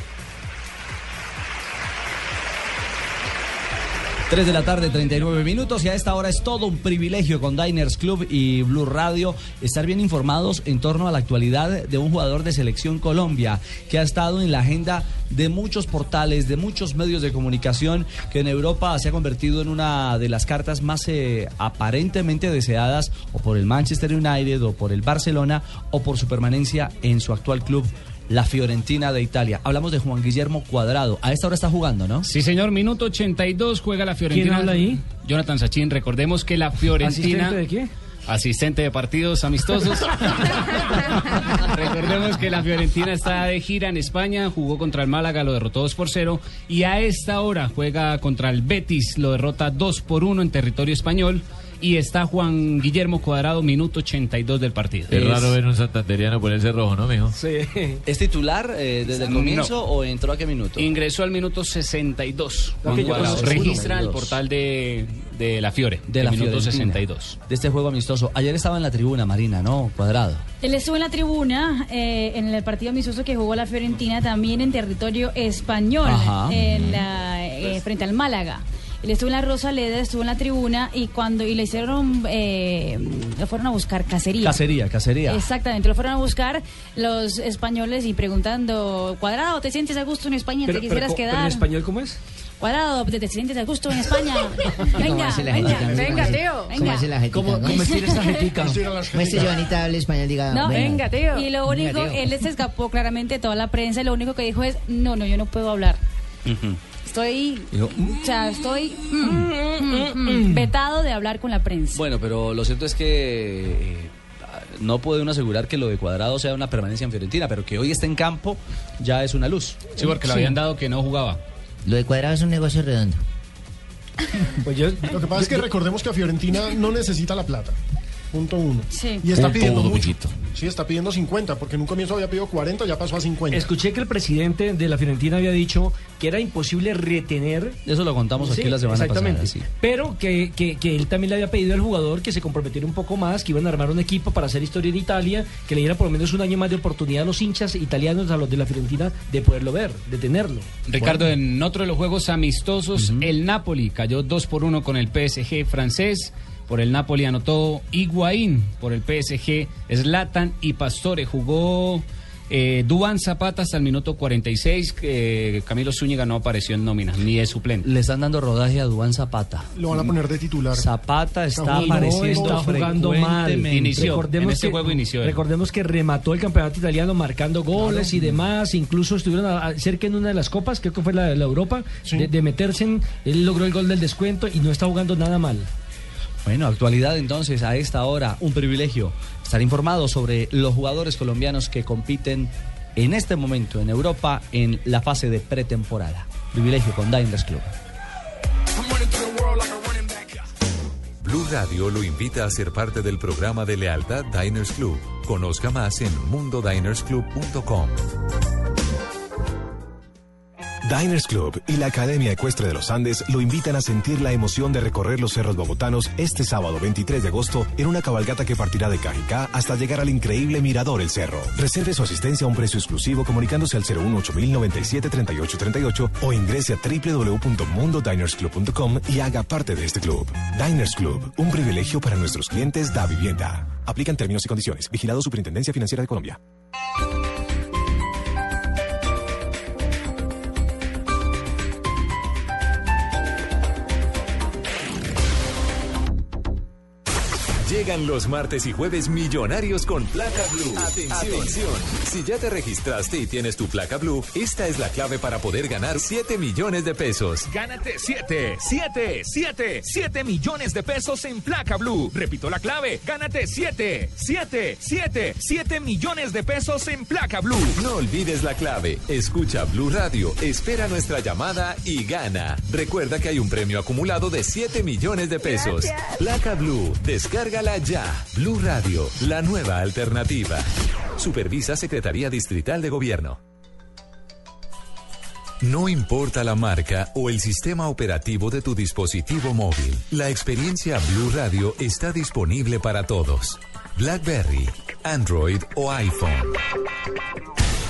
3 de la tarde, 39 minutos y a esta hora es todo un privilegio con Diners Club y Blue Radio estar bien informados en torno a la actualidad de un jugador de selección Colombia que ha estado en la agenda de muchos portales, de muchos medios de comunicación que en Europa se ha convertido en una de las cartas más eh, aparentemente deseadas o por el Manchester United o por el Barcelona o por su permanencia en su actual club la Fiorentina de Italia. Hablamos de Juan Guillermo Cuadrado. A esta hora está jugando, ¿no? Sí, señor, minuto 82 juega la Fiorentina. ¿Quién habla ahí? Jonathan Sachin, recordemos que la Fiorentina... ¿Asistente de qué? Asistente de partidos amistosos. Recordemos que la Fiorentina está de gira en España, jugó contra el Málaga, lo derrotó 2 por 0 y a esta hora juega contra el Betis, lo derrota 2 por 1 en territorio español y está Juan Guillermo Cuadrado, minuto 82 del partido. Es raro ver un santanderiano ponerse rojo, ¿no, mijo? Sí. ¿Es titular eh, desde el comienzo No. o entró a qué minuto? Ingresó al minuto 62. Ok, Juan yo Cuadrado. Registra el 62. portal de, de la Fiore. de la minuto Fiorentina. 62. De este juego amistoso. Ayer estaba en la tribuna, Marina, ¿no? Cuadrado. Él estuvo en la tribuna eh, en el partido amistoso que jugó la Fiorentina también en territorio español, Ajá. en la, eh, frente al Málaga. Él estuvo en la Rosaleda, estuvo en la tribuna y cuando y le hicieron, eh, lo fueron a buscar cacería. Cacería, cacería. Exactamente, lo fueron a buscar los españoles y preguntando, Cuadrado, ¿te sientes a gusto en España? ¿Te quisieras pero quedar? en español cómo es? Cuadrado, ¿te, te sientes a gusto en España? ¿Cómo Venga, venga, jetica? venga, ¿Cómo tío. ¿Cómo Venga. jetica? ¿Cómo- cómo estira esa jetica? Muestre, Joanita, hable español, diga. No, venga. Y lo único, Venga, tío. él se escapó claramente de toda la prensa y lo único que dijo es, no, no, yo no puedo hablar. Estoy, Dijo, o sea, estoy mm, mm, mm, vetado de hablar con la prensa. Bueno, pero lo cierto es que eh, no puede uno asegurar que lo de Cuadrado sea una permanencia en Fiorentina, pero que hoy esté en campo ya es una luz. Sí, porque le habían dado que no jugaba. Lo de Cuadrado es un negocio redondo. Pues Lo que pasa es que recordemos que a Fiorentina no necesita la plata. Punto uno. Sí. Y está Punto pidiendo uno, mucho. Sí, está pidiendo 50, porque en un comienzo había pedido 40, ya pasó a 50. Escuché que el presidente de la Fiorentina había dicho que era imposible retener. Eso lo contamos aquí la semana exactamente. pasada, sí. Pero que, que- que él también le había pedido al jugador que se comprometiera un poco más, que iban a armar un equipo para hacer historia en Italia, que le diera por lo menos un año más de oportunidad a los hinchas italianos, a los de la Fiorentina, de poderlo ver, de tenerlo. Ricardo, en otro de los juegos amistosos, el Napoli cayó 2 por 1 con el PSG francés. Por el Napoli anotó Higuaín, por el PSG Zlatan y Pastore. Jugó eh, Duván Zapata hasta el minuto 46. que Camilo Zúñiga no apareció en nómina, ni de suplente. Le están dando rodaje a Dubán Zapata. Lo van a poner de titular. Zapata está no apareciendo está jugando mal. Inició, en este juego inició él. Recordemos que remató el campeonato italiano marcando goles y demás. Incluso estuvieron a- a- cerca en una de las copas, creo que fue la de la Europa, de, de meterse en. Él logró el gol del descuento y no está jugando nada mal. Bueno, actualidad entonces a esta hora, un privilegio estar informado sobre los jugadores colombianos que compiten en este momento en Europa en la fase de pretemporada. Privilegio con Diners Club. Blue Radio lo invita a ser parte del programa de lealtad Diners Club. Conozca más en mundodinersclub.com. Diners Club y la Academia Ecuestre de los Andes lo invitan a sentir la emoción de recorrer los cerros bogotanos este sábado 23 de agosto en una cabalgata que partirá de Cajicá hasta llegar al increíble Mirador El Cerro. Reserve su asistencia a un precio exclusivo comunicándose al 018-097-3838 o ingrese a www.mundodinersclub.com y haga parte de este club. Diners Club, un privilegio para nuestros clientes da vivienda. Aplican términos y condiciones. Vigilado Superintendencia Financiera de Colombia. Llegan los martes y jueves millonarios con placa blue. Atención. Si ya te registraste y tienes tu placa blue, esta es la clave para poder ganar 7 millones de pesos. Gánate 7, 7, 7, 7 millones de pesos en placa blue. Repito la clave, gánate 7, 7, 7, 7 millones de pesos en placa blue. No olvides la clave. Escucha Blue Radio, espera nuestra llamada y gana. Recuerda que hay un premio acumulado de 7 millones de pesos. Placa Blue, descárgala ya. Blue Radio, la nueva alternativa. Supervisa Secretaría Distrital de Gobierno. No importa la marca o el sistema operativo de tu dispositivo móvil, la experiencia Blue Radio está disponible para todos. BlackBerry, Android o iPhone.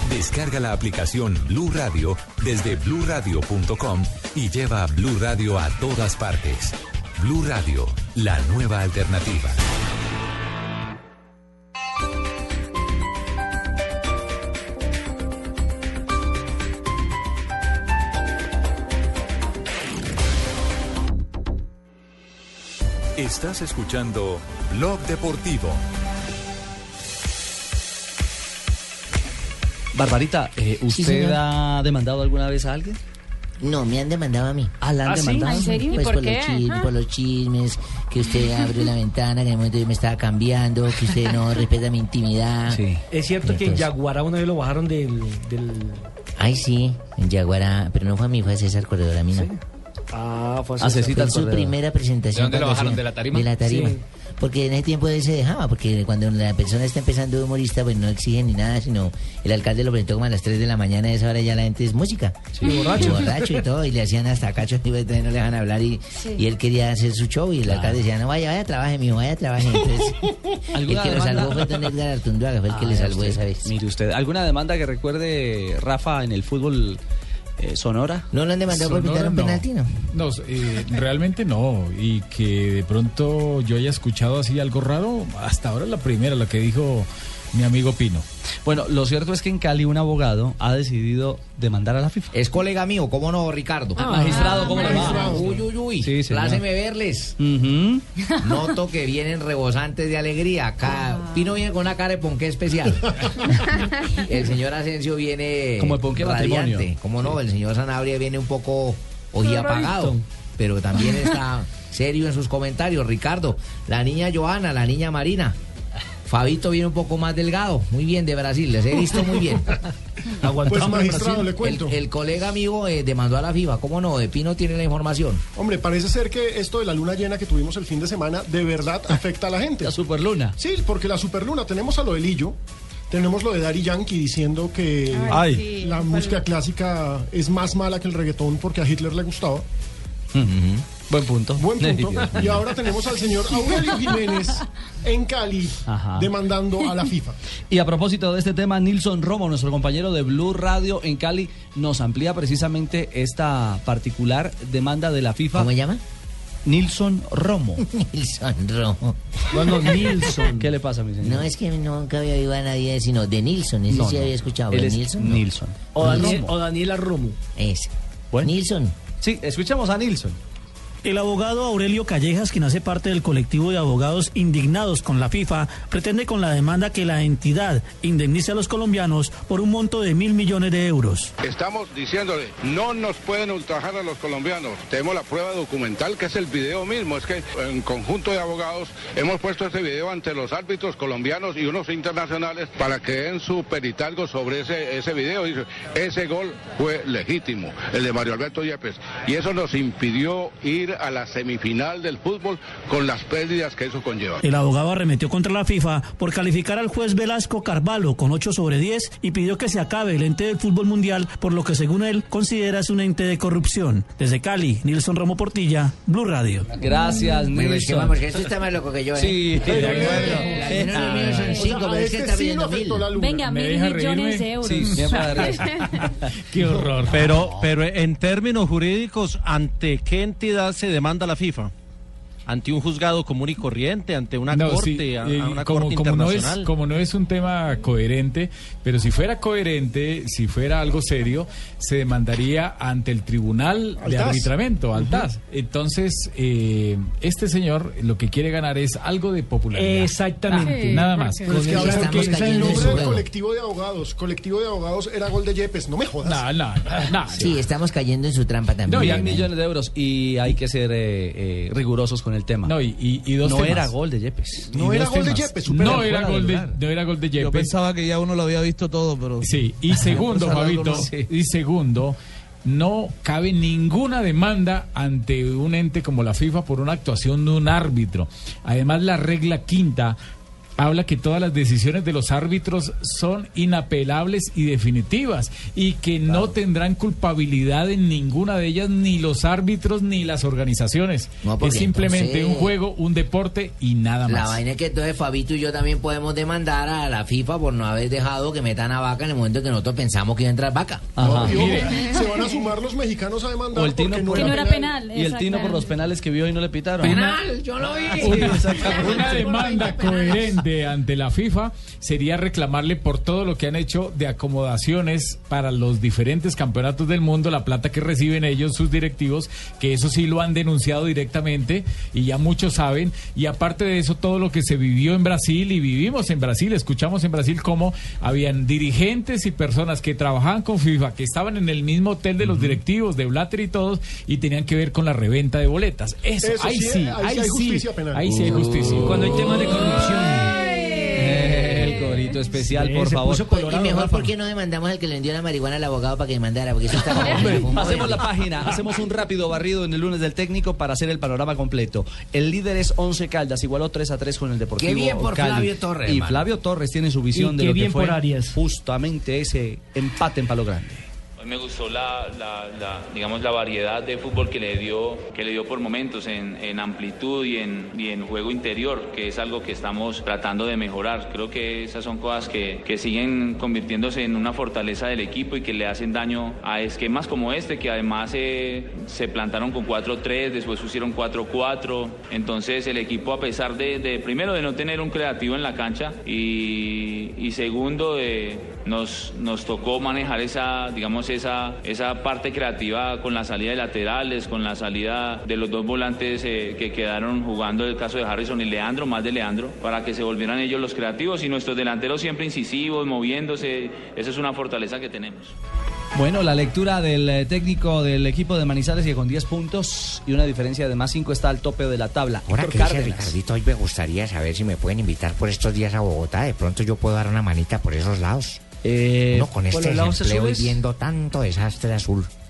Descarga la aplicación Blue Radio desde bluradio.com y lleva a Blue Radio a todas partes. Blue Radio, la nueva alternativa. Estás escuchando Blog Deportivo. Barbarita, eh, ¿usted ha demandado alguna vez a alguien? No, me han demandado a mí. Ah, ¿la han ¿Ah, sí? demandado? ¿En serio? Pues Pues por, Los chismes, por los chismes, que usted abrió la ventana, que en el momento yo me estaba cambiando, que usted no respeta mi intimidad. Es cierto que en Yaguará una vez lo bajaron del... del... Ay, sí, en Yaguará, pero no fue a mí, fue a César Corredor, a mí no. Ah, fue a Fue César. en su primera presentación. ¿De dónde lo bajaron? ¿De la tarima? De la tarima. Sí. Porque en ese tiempo él se dejaba, porque cuando la persona está empezando de humorista, pues no exigen ni nada, sino el alcalde lo presentó como a las 3 de la mañana, a esa hora ya la gente es música. Y borracho. Y borracho y todo, y le hacían hasta cacho, y pues, no le dejan hablar, y, Sí. y él quería hacer su show, y el alcalde decía, no, vaya, vaya, trabaje, mijo, vaya, trabaje. Entonces, el ¿Alguna que lo salvó fue don Edgar Artunduaga, fue el que Ah, le ya salvó usted. esa vez. Mire usted, ¿alguna demanda que recuerde, Rafa, en el fútbol eh, Sonora? ¿No lo han demandado por pitar un no. penalti, no? No, eh, realmente no. Y que de pronto yo haya escuchado así algo raro, hasta ahora la primera, la que dijo mi amigo Pino. Bueno, lo cierto es que en Cali un abogado ha decidido demandar a la FIFA. Es colega mío, ¿cómo no, Ricardo? Ah, magistrado, ¿cómo le va? Uy, uy, uy. Sí. Pláceme verles. Noto que vienen rebosantes de alegría. Acá Pino viene con una cara de ponqué especial. El señor Asensio viene Como de ponqué radiante. matrimonio. ¿Cómo no? El señor Sanabria viene un poco ojiapagado. Pero también está serio en sus comentarios. Ricardo, la niña Joana, la niña Marina. Fabito viene un poco más delgado. Muy bien, de Brasil. Les he visto muy bien. Pues, magistrado, le cuento. El, el colega amigo eh, demandó a la FIFA. ¿Cómo no? De Pino tiene la información. Hombre, parece ser que esto de la luna llena que tuvimos el fin de semana de verdad afecta a la gente. La superluna. Sí, porque la superluna, tenemos a lo de Lillo, tenemos lo de Daddy Yankee diciendo que Ay, sí, la música clásica es más mala que el reggaetón porque a Hitler le gustaba. Buen punto. Buen punto. Y ahora tenemos al señor Aurelio Jiménez en Cali Ajá. demandando a la FIFA. Y a propósito de este tema, Nilson Romo, nuestro compañero de Blue Radio en Cali, nos amplía precisamente esta particular demanda de la FIFA. ¿Cómo se llama? Nilson Romo. Nilson Romo. Bueno, Nilson. ¿Qué le pasa, mi señor? No, es que nunca había oído a nadie sino de Nilson. Ese No, sí no. había escuchado. Él ¿De es Nilson? no. Nilson. O, Daniel- Romo. o Daniela Romo. Es. Bueno. Nilson. Sí, escuchamos a Nilson. El abogado Aurelio Callejas, quien hace parte del colectivo de abogados indignados con la FIFA, pretende con la demanda que la entidad indemnice a los colombianos por un monto de mil millones de euros. Estamos diciéndole, no nos pueden ultrajar a los colombianos. Tenemos la prueba documental que es el video mismo. Es que en conjunto de abogados hemos puesto este video ante los árbitros colombianos y unos internacionales para que den su peritalgo sobre ese, ese video. Dice, ese gol fue legítimo, el de Mario Alberto Yepes. Y eso nos impidió ir a la semifinal del fútbol con las pérdidas que eso conlleva. El abogado arremetió contra la FIFA por calificar al juez Velasco Carvalho con 8 sobre 10 y pidió que se acabe el ente del fútbol mundial por lo que según él considera es un ente de corrupción. Desde Cali, Nilson Romo Portilla, Blue Radio. Gracias, que vamos, que esto está más loco que yo, ¿eh? Sí, de acuerdo. Son O sea, cinco, a pero es que está pidiendo mil. Venga, ¿Me mil millones de euros. Sí, Qué horror. Pero, pero en términos jurídicos, ¿ante qué entidad se demanda la FIFA? ¿Ante un juzgado común y corriente? ¿Ante una No, corte? sí, a, eh, a una como, corte como no es, internacional? como no es un tema coherente, pero si fuera coherente, si fuera algo serio, se demandaría ante el Tribunal Al de TAS. Arbitramiento, al TAS. Entonces, eh, este señor lo que quiere ganar es algo de popularidad. Exactamente. Ah, Nada más. Pero es que, a ver, Estamos que cayendo el en nombre su del colectivo de abogados, colectivo de abogados era gol de Yepes, no me jodas. No, no, no. Sí, estamos cayendo en su trampa también. No, ya ¿eh? millones de euros y hay que ser eh, eh, rigurosos con el tema. No, y, y, y dos no temas. era gol de Yepes. No era gol de. Yepes. No era gol de, no era gol de Yo Yepes. pensaba que ya uno lo había visto todo, pero... Sí, y segundo, Pues Fabito, sí. y segundo, no cabe ninguna demanda ante un ente como la FIFA por una actuación de un árbitro. Además, la regla quinta habla que todas las decisiones de los árbitros son inapelables y definitivas y que no tendrán culpabilidad en ninguna de ellas ni los árbitros ni las organizaciones. No, es simplemente entonces- un juego, un deporte y nada La más. vaina es que entonces Fabito y yo también podemos demandar a la FIFA por no haber dejado que metan a Vaca en el momento que nosotros pensamos que iba a entrar Vaca. Ajá. Se van a sumar los mexicanos a demandar O el Tino porque por- no, Que no era era penal. penal. Y el Tino por los penales que vio y no le pitaron. ¡Penal! ¡Yo lo vi! Una, una demanda coherente ante, ante la FIFA sería reclamarle por todo lo que han hecho de acomodaciones para los diferentes campeonatos del mundo, la plata que reciben ellos, sus directivos, que eso sí lo han denunciado directamente y ya muchos saben. Y aparte de eso, todo lo que se vivió en Brasil y vivimos en Brasil, escuchamos en Brasil cómo habían dirigentes y personas que trabajaban con FIFA, que estaban en el mismo hotel de los directivos, de Blatter y todos, y tenían que ver con la reventa de boletas. Eso, Eso ahí sí, sí, ahí ahí sí hay sí, justicia penal. ahí sí hay justicia. Cuando hay temas de corrupción. El corito especial, Sí, por se favor. puso colorado, y mejor, Rafa. ¿por qué no demandamos al que le vendió la marihuana al abogado para que demandara? Porque eso está como... Pasemos la página, hacemos un rápido barrido en el lunes del técnico para hacer el panorama completo. El líder es 11 Caldas, igualó 3 a 3 con el Deportivo Qué bien por Cali. Flavio Torres, Y. Flavio Torres tiene su visión Y de qué lo que bien fue por Arias. justamente ese empate en Palo Grande. Hoy me gustó la, digamos, la variedad de fútbol que le dio, que le dio por momentos en, amplitud y en, juego interior, que es algo que estamos tratando de mejorar. Creo que esas son cosas que, siguen convirtiéndose en una fortaleza del equipo y que le hacen daño a esquemas como este, que además eh, se plantaron con 4-3, después pusieron 4-4. Entonces el equipo, a pesar de, primero, de no tener un creativo en la cancha y segundo, de, nos, nos tocó manejar esa, digamos, esa, esa parte creativa con la salida de laterales, con la salida de los dos volantes eh, que quedaron jugando el caso de Harrison y Leandro, más de Leandro, para que se volvieran ellos los creativos y nuestros delanteros siempre incisivos, moviéndose. Esa es una fortaleza que tenemos. Bueno, la lectura del eh, técnico del equipo de Manizales que con 10 puntos y una diferencia de más 5 está al tope de la tabla. Ahora Héctor que dice. Ricardito, hoy me gustaría saber si me pueden invitar por estos días a Bogotá. De pronto yo puedo dar una manita por esos lados. Eh, Uno con ¿por este desempleo y viendo tanto desastre azul.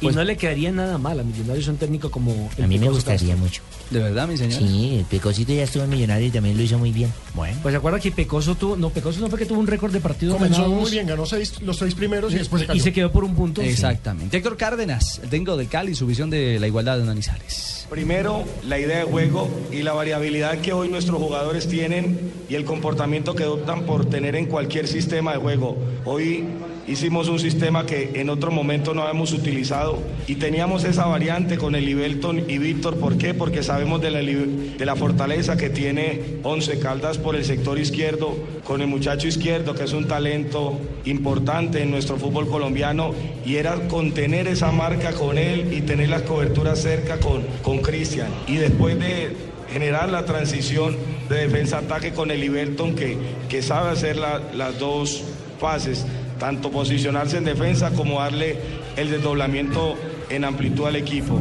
y no le quedaría nada mal a Millonarios un técnico como el A mí me gustaría Castro. mucho. ¿De verdad, mi señor? Sí, el Pecosito ya estuvo en Millonario y también lo hizo muy bien. Bueno. Pues se acuerda que Pecoso tuvo, no, Pecoso no fue que tuvo un récord de partidos Comenzó ganados muy bien, ganó seis, los seis primeros y después se cayó. y se quedó por un punto. Exactamente. Héctor Cárdenas, el técnico del Cali, su visión de la igualdad de Manizales. Primero, la idea de juego y la variabilidad que hoy nuestros jugadores tienen y el comportamiento que adoptan por tener en cualquier sistema de juego. Hoy hicimos un sistema que en otro momento no habíamos utilizado y teníamos esa variante con el Ibelton y Víctor. ¿Por qué? Porque sabemos de la, de la fortaleza que tiene Once Caldas por el sector izquierdo, con el muchacho izquierdo que es un talento importante en nuestro fútbol colombiano y era contener esa marca con él y tener las coberturas cerca con con Cristian. Y después de generar la transición de defensa-ataque con el Iberton que, que sabe hacer la- las dos fases, tanto posicionarse en defensa como darle el desdoblamiento en amplitud al equipo.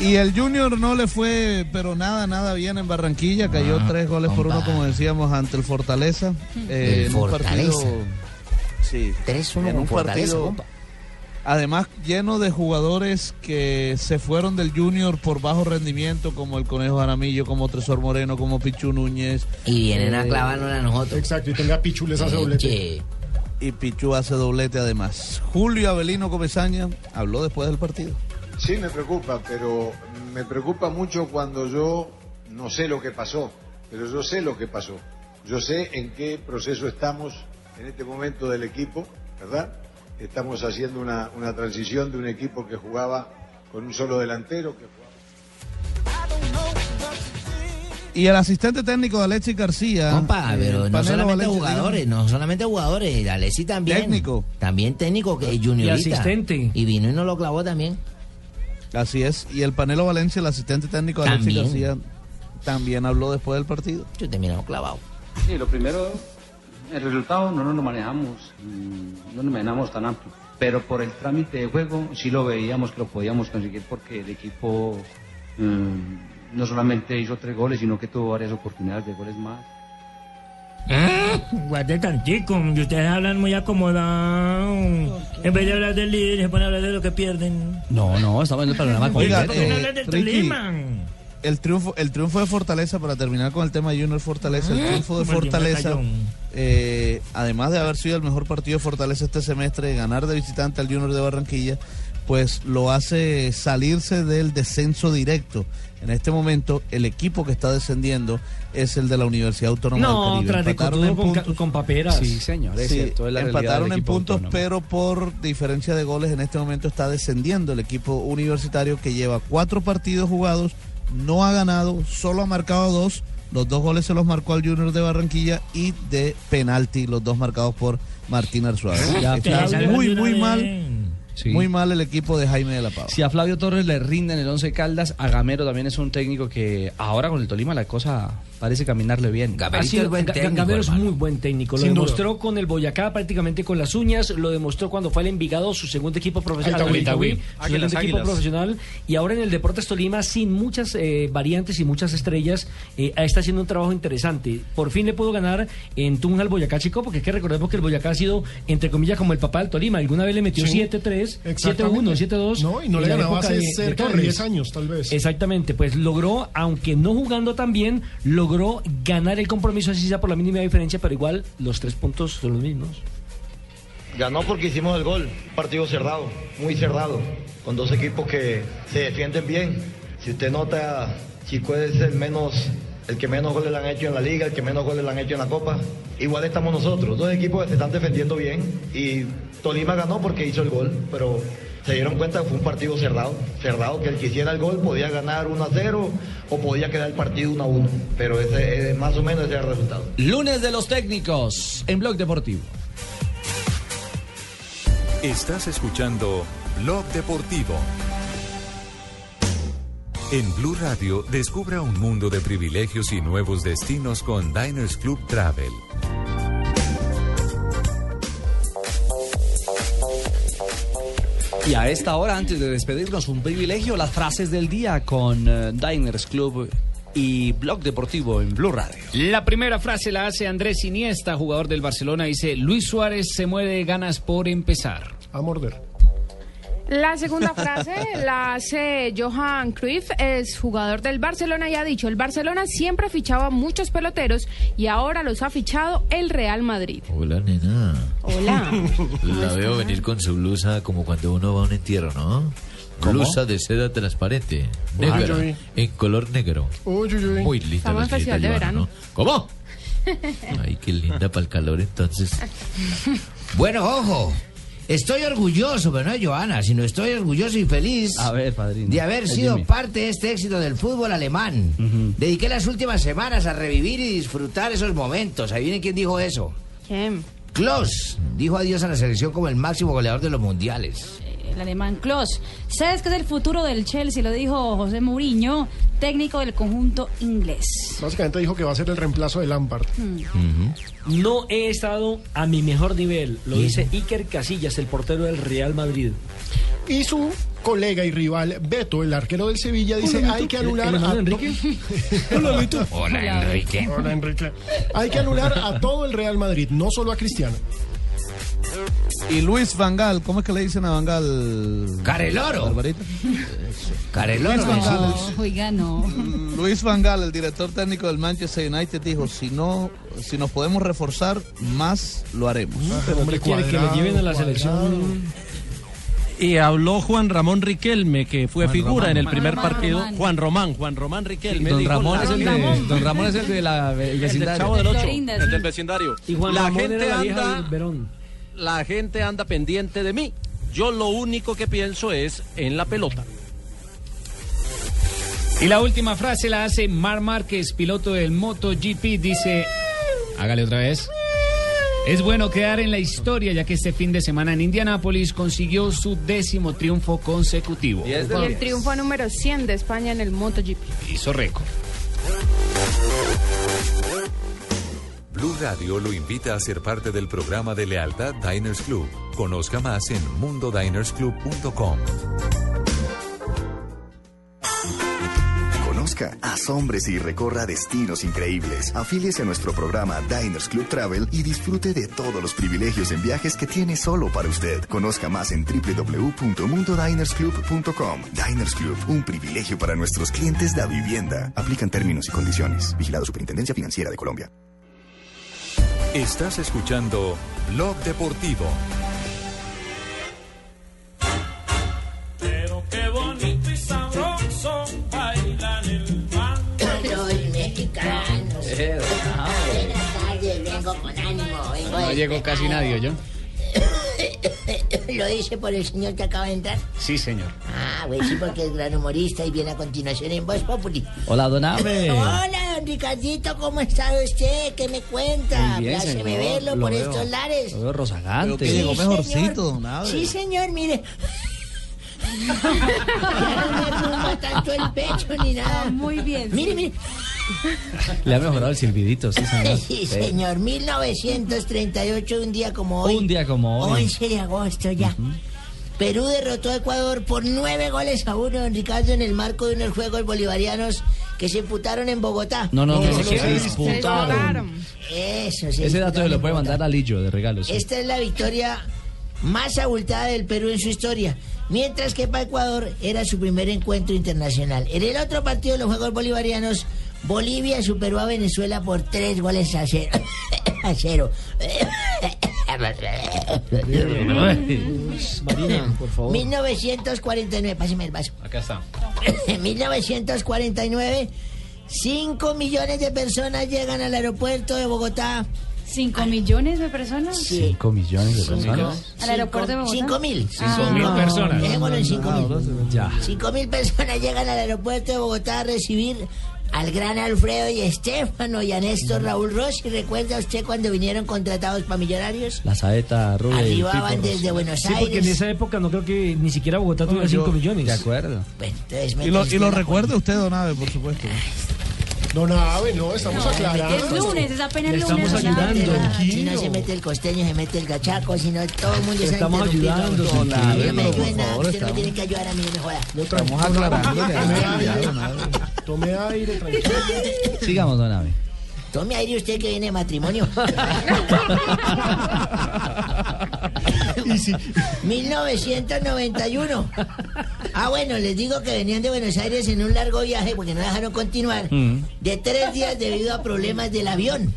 Y el Junior no le fue, pero nada, nada bien en Barranquilla. Cayó Ah, tres goles por uno, como decíamos, ante el Fortaleza. eh, El en un Fortaleza. partido- Sí. 3-1 en con un Fortaleza, partido. compa. Además, lleno de jugadores que se fueron del Junior por bajo rendimiento, como el Conejo Jaramillo, como Tresor Moreno, como Pichu Núñez. Y vienen a Eh, clavarnos a nosotros. Exacto, y tenga Pichu les hace doblete. Che. Y Pichu hace doblete además. Julio Avelino Comesaña habló después del partido. Sí, me preocupa, pero me preocupa mucho cuando yo no sé lo que pasó, pero yo sé lo que pasó. Yo sé en qué proceso estamos en este momento del equipo, ¿verdad? Estamos haciendo una, una transición de un equipo que jugaba con un solo delantero, que Y el asistente técnico de Alexis García. Compa, eh, pero no solamente Alexis, jugadores, no solamente jugadores, Alessi también. Técnico. También técnico, que es juniorita. asistente. Y vino y nos lo clavó también. Así es. Y el Panelo Valencia, el asistente técnico de Alexis También. García, también habló después del partido. Yo terminamos clavado. Sí, lo primero, el resultado no nos lo manejamos, mm, no nos manejamos tan amplio. Pero por el trámite de juego sí lo veíamos que lo podíamos conseguir porque el equipo mm, no solamente hizo tres goles, sino que tuvo varias oportunidades de goles más. Guarde tantico, y ustedes hablan muy acomodados. En vez de hablar del líder, se ponen a hablar de lo que pierden. No, no, estamos en el panorama Oiga, completo. no eh, hablan del Ricky, Tolima? el triunfo, el triunfo de Fortaleza, para terminar con el tema Junior Fortaleza, el Ah, triunfo de Fortaleza. Eh, además de haber sido el mejor partido de Fortaleza este semestre, ganar de visitante al Junior de Barranquilla, pues lo hace salirse del descenso directo. En este momento, el equipo que está descendiendo es el de la Universidad Autónoma No, del Caribe. tras de Empataron en con, puntos. con paperas. Sí, señor, es Sí, cierto, es la realidad empataron en puntos, autónomo. pero por diferencia de goles en este momento está descendiendo el equipo universitario que lleva cuatro partidos jugados no ha ganado, solo ha marcado dos. Los dos goles se los marcó al Junior de Barranquilla y de penalti, los dos marcados por Martín Arzuaga. Ya, Está muy, muy mal. Sí. Muy mal el equipo de Jaime de la Pava. Si a Flavio Torres le rinden el 11 Caldas, a Gamero también es un técnico que ahora con el Tolima la cosa parece caminarle bien. Ha sido- Ga- Ga- Gamero es muy buen técnico. Lo Sin duda. demostró con el Boyacá prácticamente con las uñas. Lo demostró cuando fue al Envigado, su segundo equipo profesional. Al Itagüí. Itagüí, Itagüí. su Águilas, segundo equipo Águilas. profesional. Y ahora en el Deportes Tolima, sin muchas eh, variantes y muchas estrellas, eh, está haciendo un trabajo interesante. Por fin le pudo ganar en Tunja al Boyacá Chico, porque es que recordemos que el Boyacá ha sido, entre comillas, como el papá del Tolima. Alguna vez le metió Sí, 7-3, 7-1, exactamente. 7-2. No, y no le ganaba hace de- cerca de Torres. 10 años, tal vez. Exactamente, pues logró, aunque no jugando tan bien, logró ganar el compromiso, así sea por la mínima diferencia, pero igual los tres puntos son los mismos. Ganó porque hicimos el gol. Partido cerrado, muy cerrado, con dos equipos que se defienden bien. Si usted nota, Chico es el menos, el que menos goles le han hecho en la liga, el que menos goles le han hecho en la Copa. Igual estamos nosotros, dos equipos que se están defendiendo bien y Tolima ganó porque hizo el gol, pero se dieron cuenta que fue un partido cerrado, cerrado, que el que hiciera el gol podía ganar 1 a 0 o podía quedar el partido 1 a 1, pero ese, eh, más o menos ese era el resultado. Lunes de los técnicos en Blog Deportivo. Estás escuchando Blog Deportivo. En Blue Radio, descubra un mundo de privilegios y nuevos destinos con Diners Club Travel. Y a esta hora, antes de despedirnos, un privilegio, las frases del día con eh, Diners Club y Blog Deportivo en Blue Radio. La primera frase la hace Andrés Iniesta, jugador del Barcelona. Dice, Luis Suárez se muere de ganas por empezar. A morder. La segunda frase la hace Johan Cruyff, es jugador del Barcelona y ha dicho, el Barcelona siempre fichaba muchos peloteros y ahora los ha fichado el Real Madrid. Hola, nena. Hola. La veo venir con su blusa como cuando uno va a un entierro, ¿no? ¿Cómo? Blusa de seda transparente, negra, uy. en color negro. Uy, uy, uy. Muy linda Estamos la en festival de señorita Joana, verano. ¿no? ¿Cómo? Ay, qué linda para el calor entonces. Bueno, ojo. Estoy orgulloso, pero no Joana, sino estoy orgulloso y feliz A ver, padrino. de haber El sido Jimmy. parte de este éxito del fútbol alemán. Dediqué las últimas semanas a revivir y disfrutar esos momentos. Ahí viene quién dijo eso. ¿Quién? Klaus dijo adiós a la selección como el máximo goleador de los mundiales. El alemán Klos. ¿Sabes qué es el futuro del Chelsea? Lo dijo José Mourinho, técnico del conjunto inglés. Básicamente dijo que va a ser el reemplazo de Lampard. No he estado a mi mejor nivel, lo dice Iker Casillas, el portero del Real Madrid. Y su colega y rival Beto, el arquero del Sevilla, dice Hola, hay que anular ¿El hermano a Enrique? Hola, Beto. Hola, Enrique. Hola, Enrique. Hay que anular a todo el Real Madrid, no solo a Cristiano. Y Luis Vangal, ¿cómo es que le dicen a Vangal? Careloro. Barbarita. Careloro. Luis Van Gaal, No, oiga, no. Luis Vangal, el director técnico del Manchester United, dijo, si no, si nos podemos reforzar, más lo haremos. Pero ¿qué quiere? Que lo lleven a la selección. Y habló Juan Ramón Riquelme, que fue Juan figura Román. en el primer Román. partido. Román. Juan Román, Juan Román Riquelme. Don dijo, Ramón, la es el de, don Ramón es el de la el El del vecindario. Chavo del De 8, Florinda, el sí. del vecindario. Y Juan la Ramón gente era la hija anda, del Verón. La gente anda pendiente de mí. Yo lo único que pienso es en la pelota. Y la última frase la hace Mar Márquez, piloto del MotoGP. Dice, hágale otra vez. Es bueno quedar en la historia ya que este fin de semana en Indianápolis consiguió su décimo triunfo consecutivo. Y el triunfo número 100 de España en el MotoGP. Hizo récord. Blue Radio lo invita a ser parte del programa de lealtad Diners Club. Conozca más en mundodinersclub.com. Conozca, asómbrese y recorra destinos increíbles. Afíliese a nuestro programa Diners Club Travel y disfrute de todos los privilegios en viajes que tiene solo para usted. Conozca más en www.mundodinersclub.com. Diners Club, un privilegio para nuestros clientes de vivienda. Aplican términos y condiciones. Vigilado Superintendencia Financiera de Colombia. Estás escuchando Blog Deportivo. Pero qué bonito y sabroso bailan el mango. Los mexicanos. Buenas tardes, vengo con ánimo. Vengo No llegó casi nadie, yo. ¿Lo dice por el señor que acaba de entrar? Sí, señor. Ah, Ah, güey, sí, porque es gran humorista y viene a continuación en Voz Populi. Hola, don Abe. Hola, Ricardito, ¿cómo está usted? ¿Qué me cuenta? Muy bien, señor. verlo Lo por veo- estos lares. Lo veo rozagante. Sí, Llegó mejorcito, señor. Abe. Sí, señor, mire. ya no me rumba tanto el pecho ni nada. Muy bien. Mire, mire. Le ha mejorado el silbidito, sí, señor. Sí, señor. 1938, un día como hoy. Un día como hoy. 11 de agosto ya. Perú derrotó a Ecuador por nueve goles a uno, don Ricardo, en el marco de unos Juegos Bolivarianos que se imputaron en Bogotá. No, no, no, Eso se disputaron. Eso, se Ese dato se lo puede mandar a Lillo de regalos. Esta es la victoria más abultada del Perú en su historia. Mientras que para Ecuador era su primer encuentro internacional. En el otro partido de los Juegos Bolivarianos, Bolivia superó a Venezuela por tres goles a cero. a cero. Marina, por favor. 1949, páseme el vaso. Acá está. En 1949, 5 millones de personas llegan al aeropuerto de Bogotá. ¿Cinco millones de personas? Sí. Cinco millones de personas. ¿Al aeropuerto de Bogotá? 5 mil. Cinco mil personas. Dejémoslo en 5 mil. Ya. 5 mil personas llegan al aeropuerto de Bogotá a recibir al gran Alfredo y Estefano y a Néstor Raúl Rossi. ¿Recuerda usted cuando vinieron contratados para Millonarios? La saeta el Arribaban desde Buenos Sí, porque en Aires. esa época no creo que ni siquiera Bogotá tuviera 5 millones. De acuerdo. Bueno, entonces Y lo, y recuerda usted, don Abe, por supuesto. No, Ave, no, estamos aclarando. Es lunes, es apenas lunes. estamos ayudando. Si no se mete el costeño, se mete el gachaco, si no todo el mundo se estamos ayudando, No por nada, favor, usted no me estamos- tiene que ayudar a mí, no me joda. Estamos aclarándole. Tome a aire, don Abe. tome aire, tranquilo. Sigamos, don Abe. Tome aire usted que viene de matrimonio. Y si, 1991. Ah, bueno, les digo que venían de Buenos Aires en un largo viaje porque no dejaron continuar. Mm. De tres días debido a problemas del avión.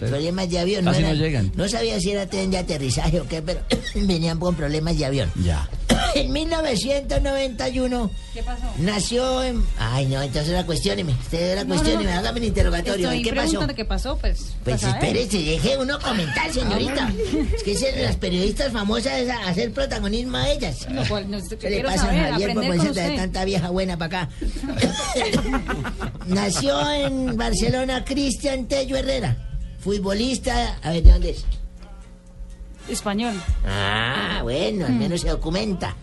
Problemas de avión. Casi no eran- llegan. no sabía si era tren de aterrizaje o qué, pero venían con problemas de avión. Ya. En 1991 ¿Qué pasó? nació en... Ay, no, entonces la cuestióneme. Usted la No, cuestióneme, no. hágame el interrogatorio. Estoy ¿Qué pasó? qué pasó, pues. Pues saber. espérese, deje uno comentar, señorita. Es que es las periodistas famosas es a- hacer protagonismo a ellas. No sé, ¿Qué le pasa saber, a Javier por con de tanta vieja buena para acá? Nació en Barcelona Cristian Tello Herrera, futbolista. A ver, ¿de dónde es? Español. Ah, bueno, al menos se documenta.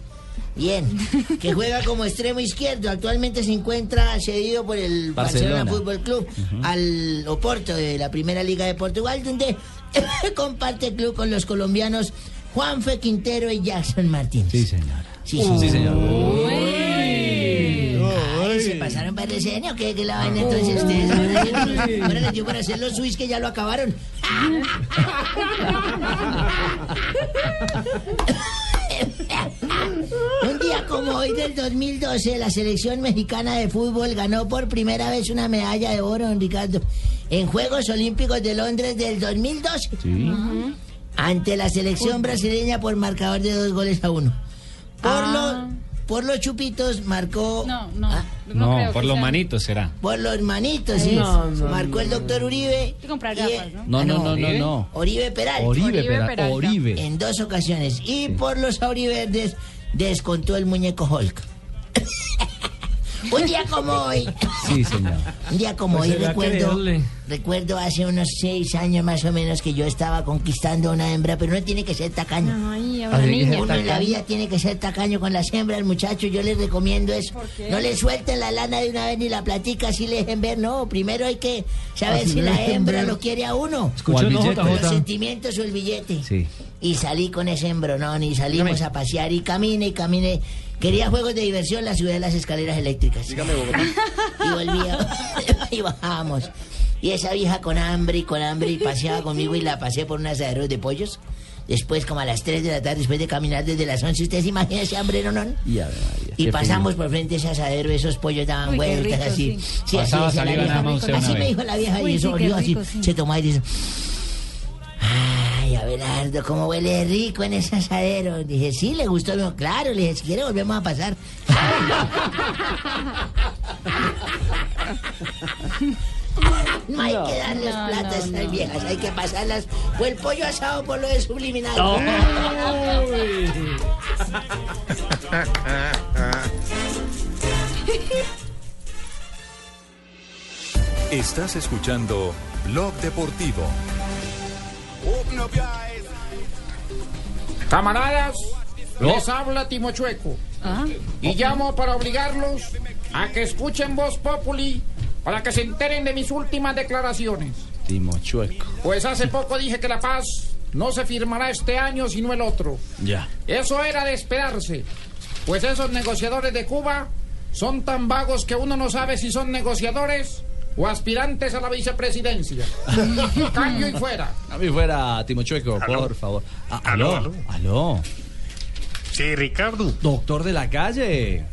Bien, que juega como extremo izquierdo. Actualmente se encuentra cedido por el Barcelona, Barcelona. Fútbol Club al Oporto de la Primera Liga de Portugal, donde comparte club con los colombianos Juanfe Quintero y Jackson Martínez. Sí, señora. Sí, sí. Sí, señor. Se pasaron para el diseño, ¿qué, qué la vaina entonces ustedes? Ahora les dio- para hacer los Swiss que ya lo acabaron. Un día como hoy del 2012, la selección mexicana de fútbol ganó por primera vez una medalla de oro, don Ricardo, en Juegos Olímpicos de Londres del 2012. Ante la selección brasileña por marcador de dos goles a uno. Por, Ah. lo- por los chupitos marcó... No, no. Ah, no, No, creo por los sea. manitos será. por los manitos, sí. No, no, marcó el doctor Uribe. Y- gafas, ¿no? No, no, no, no, no. Oribe Peralta. Oribe, Oribe Pera- Peralta. Oribe. En dos ocasiones. Y por los auriverdes descontó el muñeco Hulk. Un día como hoy. Sí, señor. Un día como Pues hoy recuerdo, recuerdo hace unos seis años más o menos que yo estaba conquistando a una hembra, pero no tiene que ser tacaño. Ay, a Así una que niña. Uno en la vida tiene que ser tacaño con las hembras, muchachos. Yo les recomiendo eso. qué? No le suelten la lana de una vez ni la platica así le dejen ver. No, primero hay que saber Así si la hembra ver. lo quiere a uno. Billete. Los sentimientos o el billete. Sí. Y salí con ese embronón y salimos a pasear y camine y camine. Quería juegos de diversión, la ciudad de las escaleras eléctricas. Dígame, Y volvía y bajábamos. Y esa vieja con hambre y con hambre y paseaba conmigo y la pasé por unas asaderos de pollos. Después, como a las 3 de la tarde, después de caminar desde las 11, ¿ustedes se imaginan ese hambre, no, no? Y, a ver, María, Y qué pasamos por frente a ese asadero, esos pollos daban Uy, vueltas rico, así. sí. Sí, así la vieja. Así me vez. dijo la vieja Uy, y eso sí, olió así. sí. Se tomó y dice, ay, a ver Abelardo, ¿cómo huele rico en ese asadero? Dije, sí, le gustó. No, claro, le dije, si quiere volvemos a pasar. No hay que darles no, plata a estas no. viejas, hay que pasarlas. O el pollo asado por lo de subliminal. Estás escuchando Blog Deportivo. Camaradas, les habla Timochueco. Y llamo para obligarlos a que escuchen Voz Populi para que se enteren de mis últimas declaraciones. Timochueco. Pues hace poco dije que la paz no se firmará este año sino el otro. Ya. Eso era de esperarse. Pues esos negociadores de Cuba son tan vagos que uno no sabe si son negociadores o aspirantes a la vicepresidencia. Cambio y fuera. A mí fuera Timochueco, por favor. Ah, aló, Aló, aló. Sí, Ricardo. Doctor de la calle.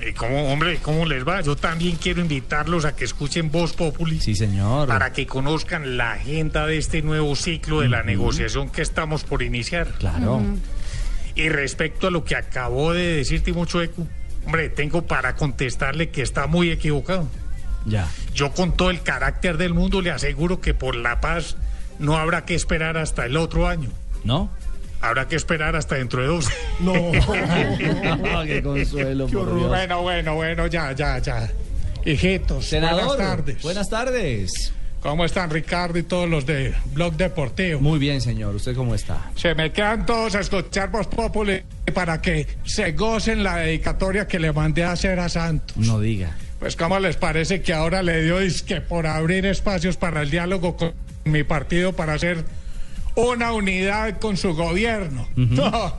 Eh, ¿Cómo, hombre, cómo les va? Yo también quiero invitarlos a que escuchen Voz Populi. Sí, señor. Para que conozcan la agenda de este nuevo ciclo de la negociación que estamos por iniciar. Claro. Y respecto a lo que acabó de decir Timo Chueco, hombre, tengo para contestarle que está muy equivocado. Ya. Yo con todo el carácter del mundo le aseguro que por la paz no habrá que esperar hasta el otro año. ¿No? Habrá que esperar hasta dentro de dos. No. Qué consuelo, por Dios. Bueno, bueno, bueno, ya, ya, ya. Hijitos, Senador, buenas tardes. Buenas tardes. ¿Cómo están Ricardo y todos los de Blog Deportivo? Muy bien, señor. ¿Usted cómo está? Se me quedan todos a escuchar Voz Populi para que se gocen la dedicatoria que le mandé a hacer a Santos. No diga. Pues cómo les parece que ahora le dio disque por abrir espacios para el diálogo con mi partido para hacer una unidad con su gobierno. No,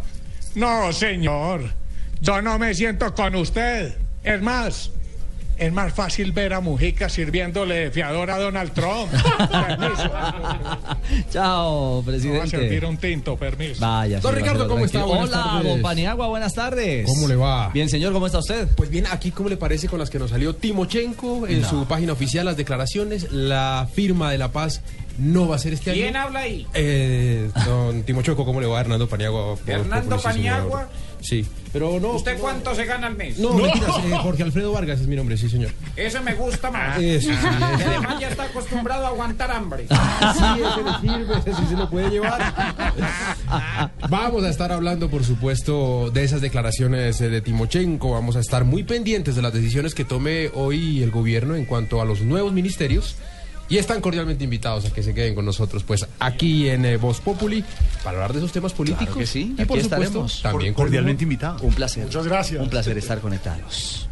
no, señor. Yo no me siento con usted. Es más, es más fácil ver a Mujica sirviéndole de fiador a Donald Trump. Permiso. Chao, Me va a servir presidente. un tinto, permiso. Vaya. Don señor, Ricardo. ¿cómo está? Buenas Hola, tardes. don Paniagua, buenas tardes. ¿Cómo le va? Bien, señor, ¿cómo está usted? Pues bien, aquí, ¿cómo le parece con las que nos salió Timochenko en No. su página oficial, las declaraciones? La firma de la paz no va a ser este ¿Quién año. habla ahí? Eh, don Timochueco, ¿cómo le va Hernando Paniagua? por- ¿Hernando señor. Paniagua? Sí, pero no. ¿Usted cuánto se gana al mes? No, mentiras, eh, Jorge Alfredo Vargas es mi nombre, sí, señor. Ese me gusta más. Eso, sí, Y además ya está acostumbrado a aguantar hambre. Sí, ese le sirve, ese sí se lo puede llevar. Vamos a estar hablando, por supuesto, de esas declaraciones eh, de Timochenko. Vamos a estar muy pendientes de las decisiones que tome hoy el gobierno en cuanto a los nuevos ministerios. Y están cordialmente invitados a que se queden con nosotros, pues aquí en eh, Voz Populi, para hablar de esos temas políticos. que sí, Y por aquí supuesto, estaremos. también Cordialmente humor. invitado. Un placer. Muchas gracias. Un placer estar conectados.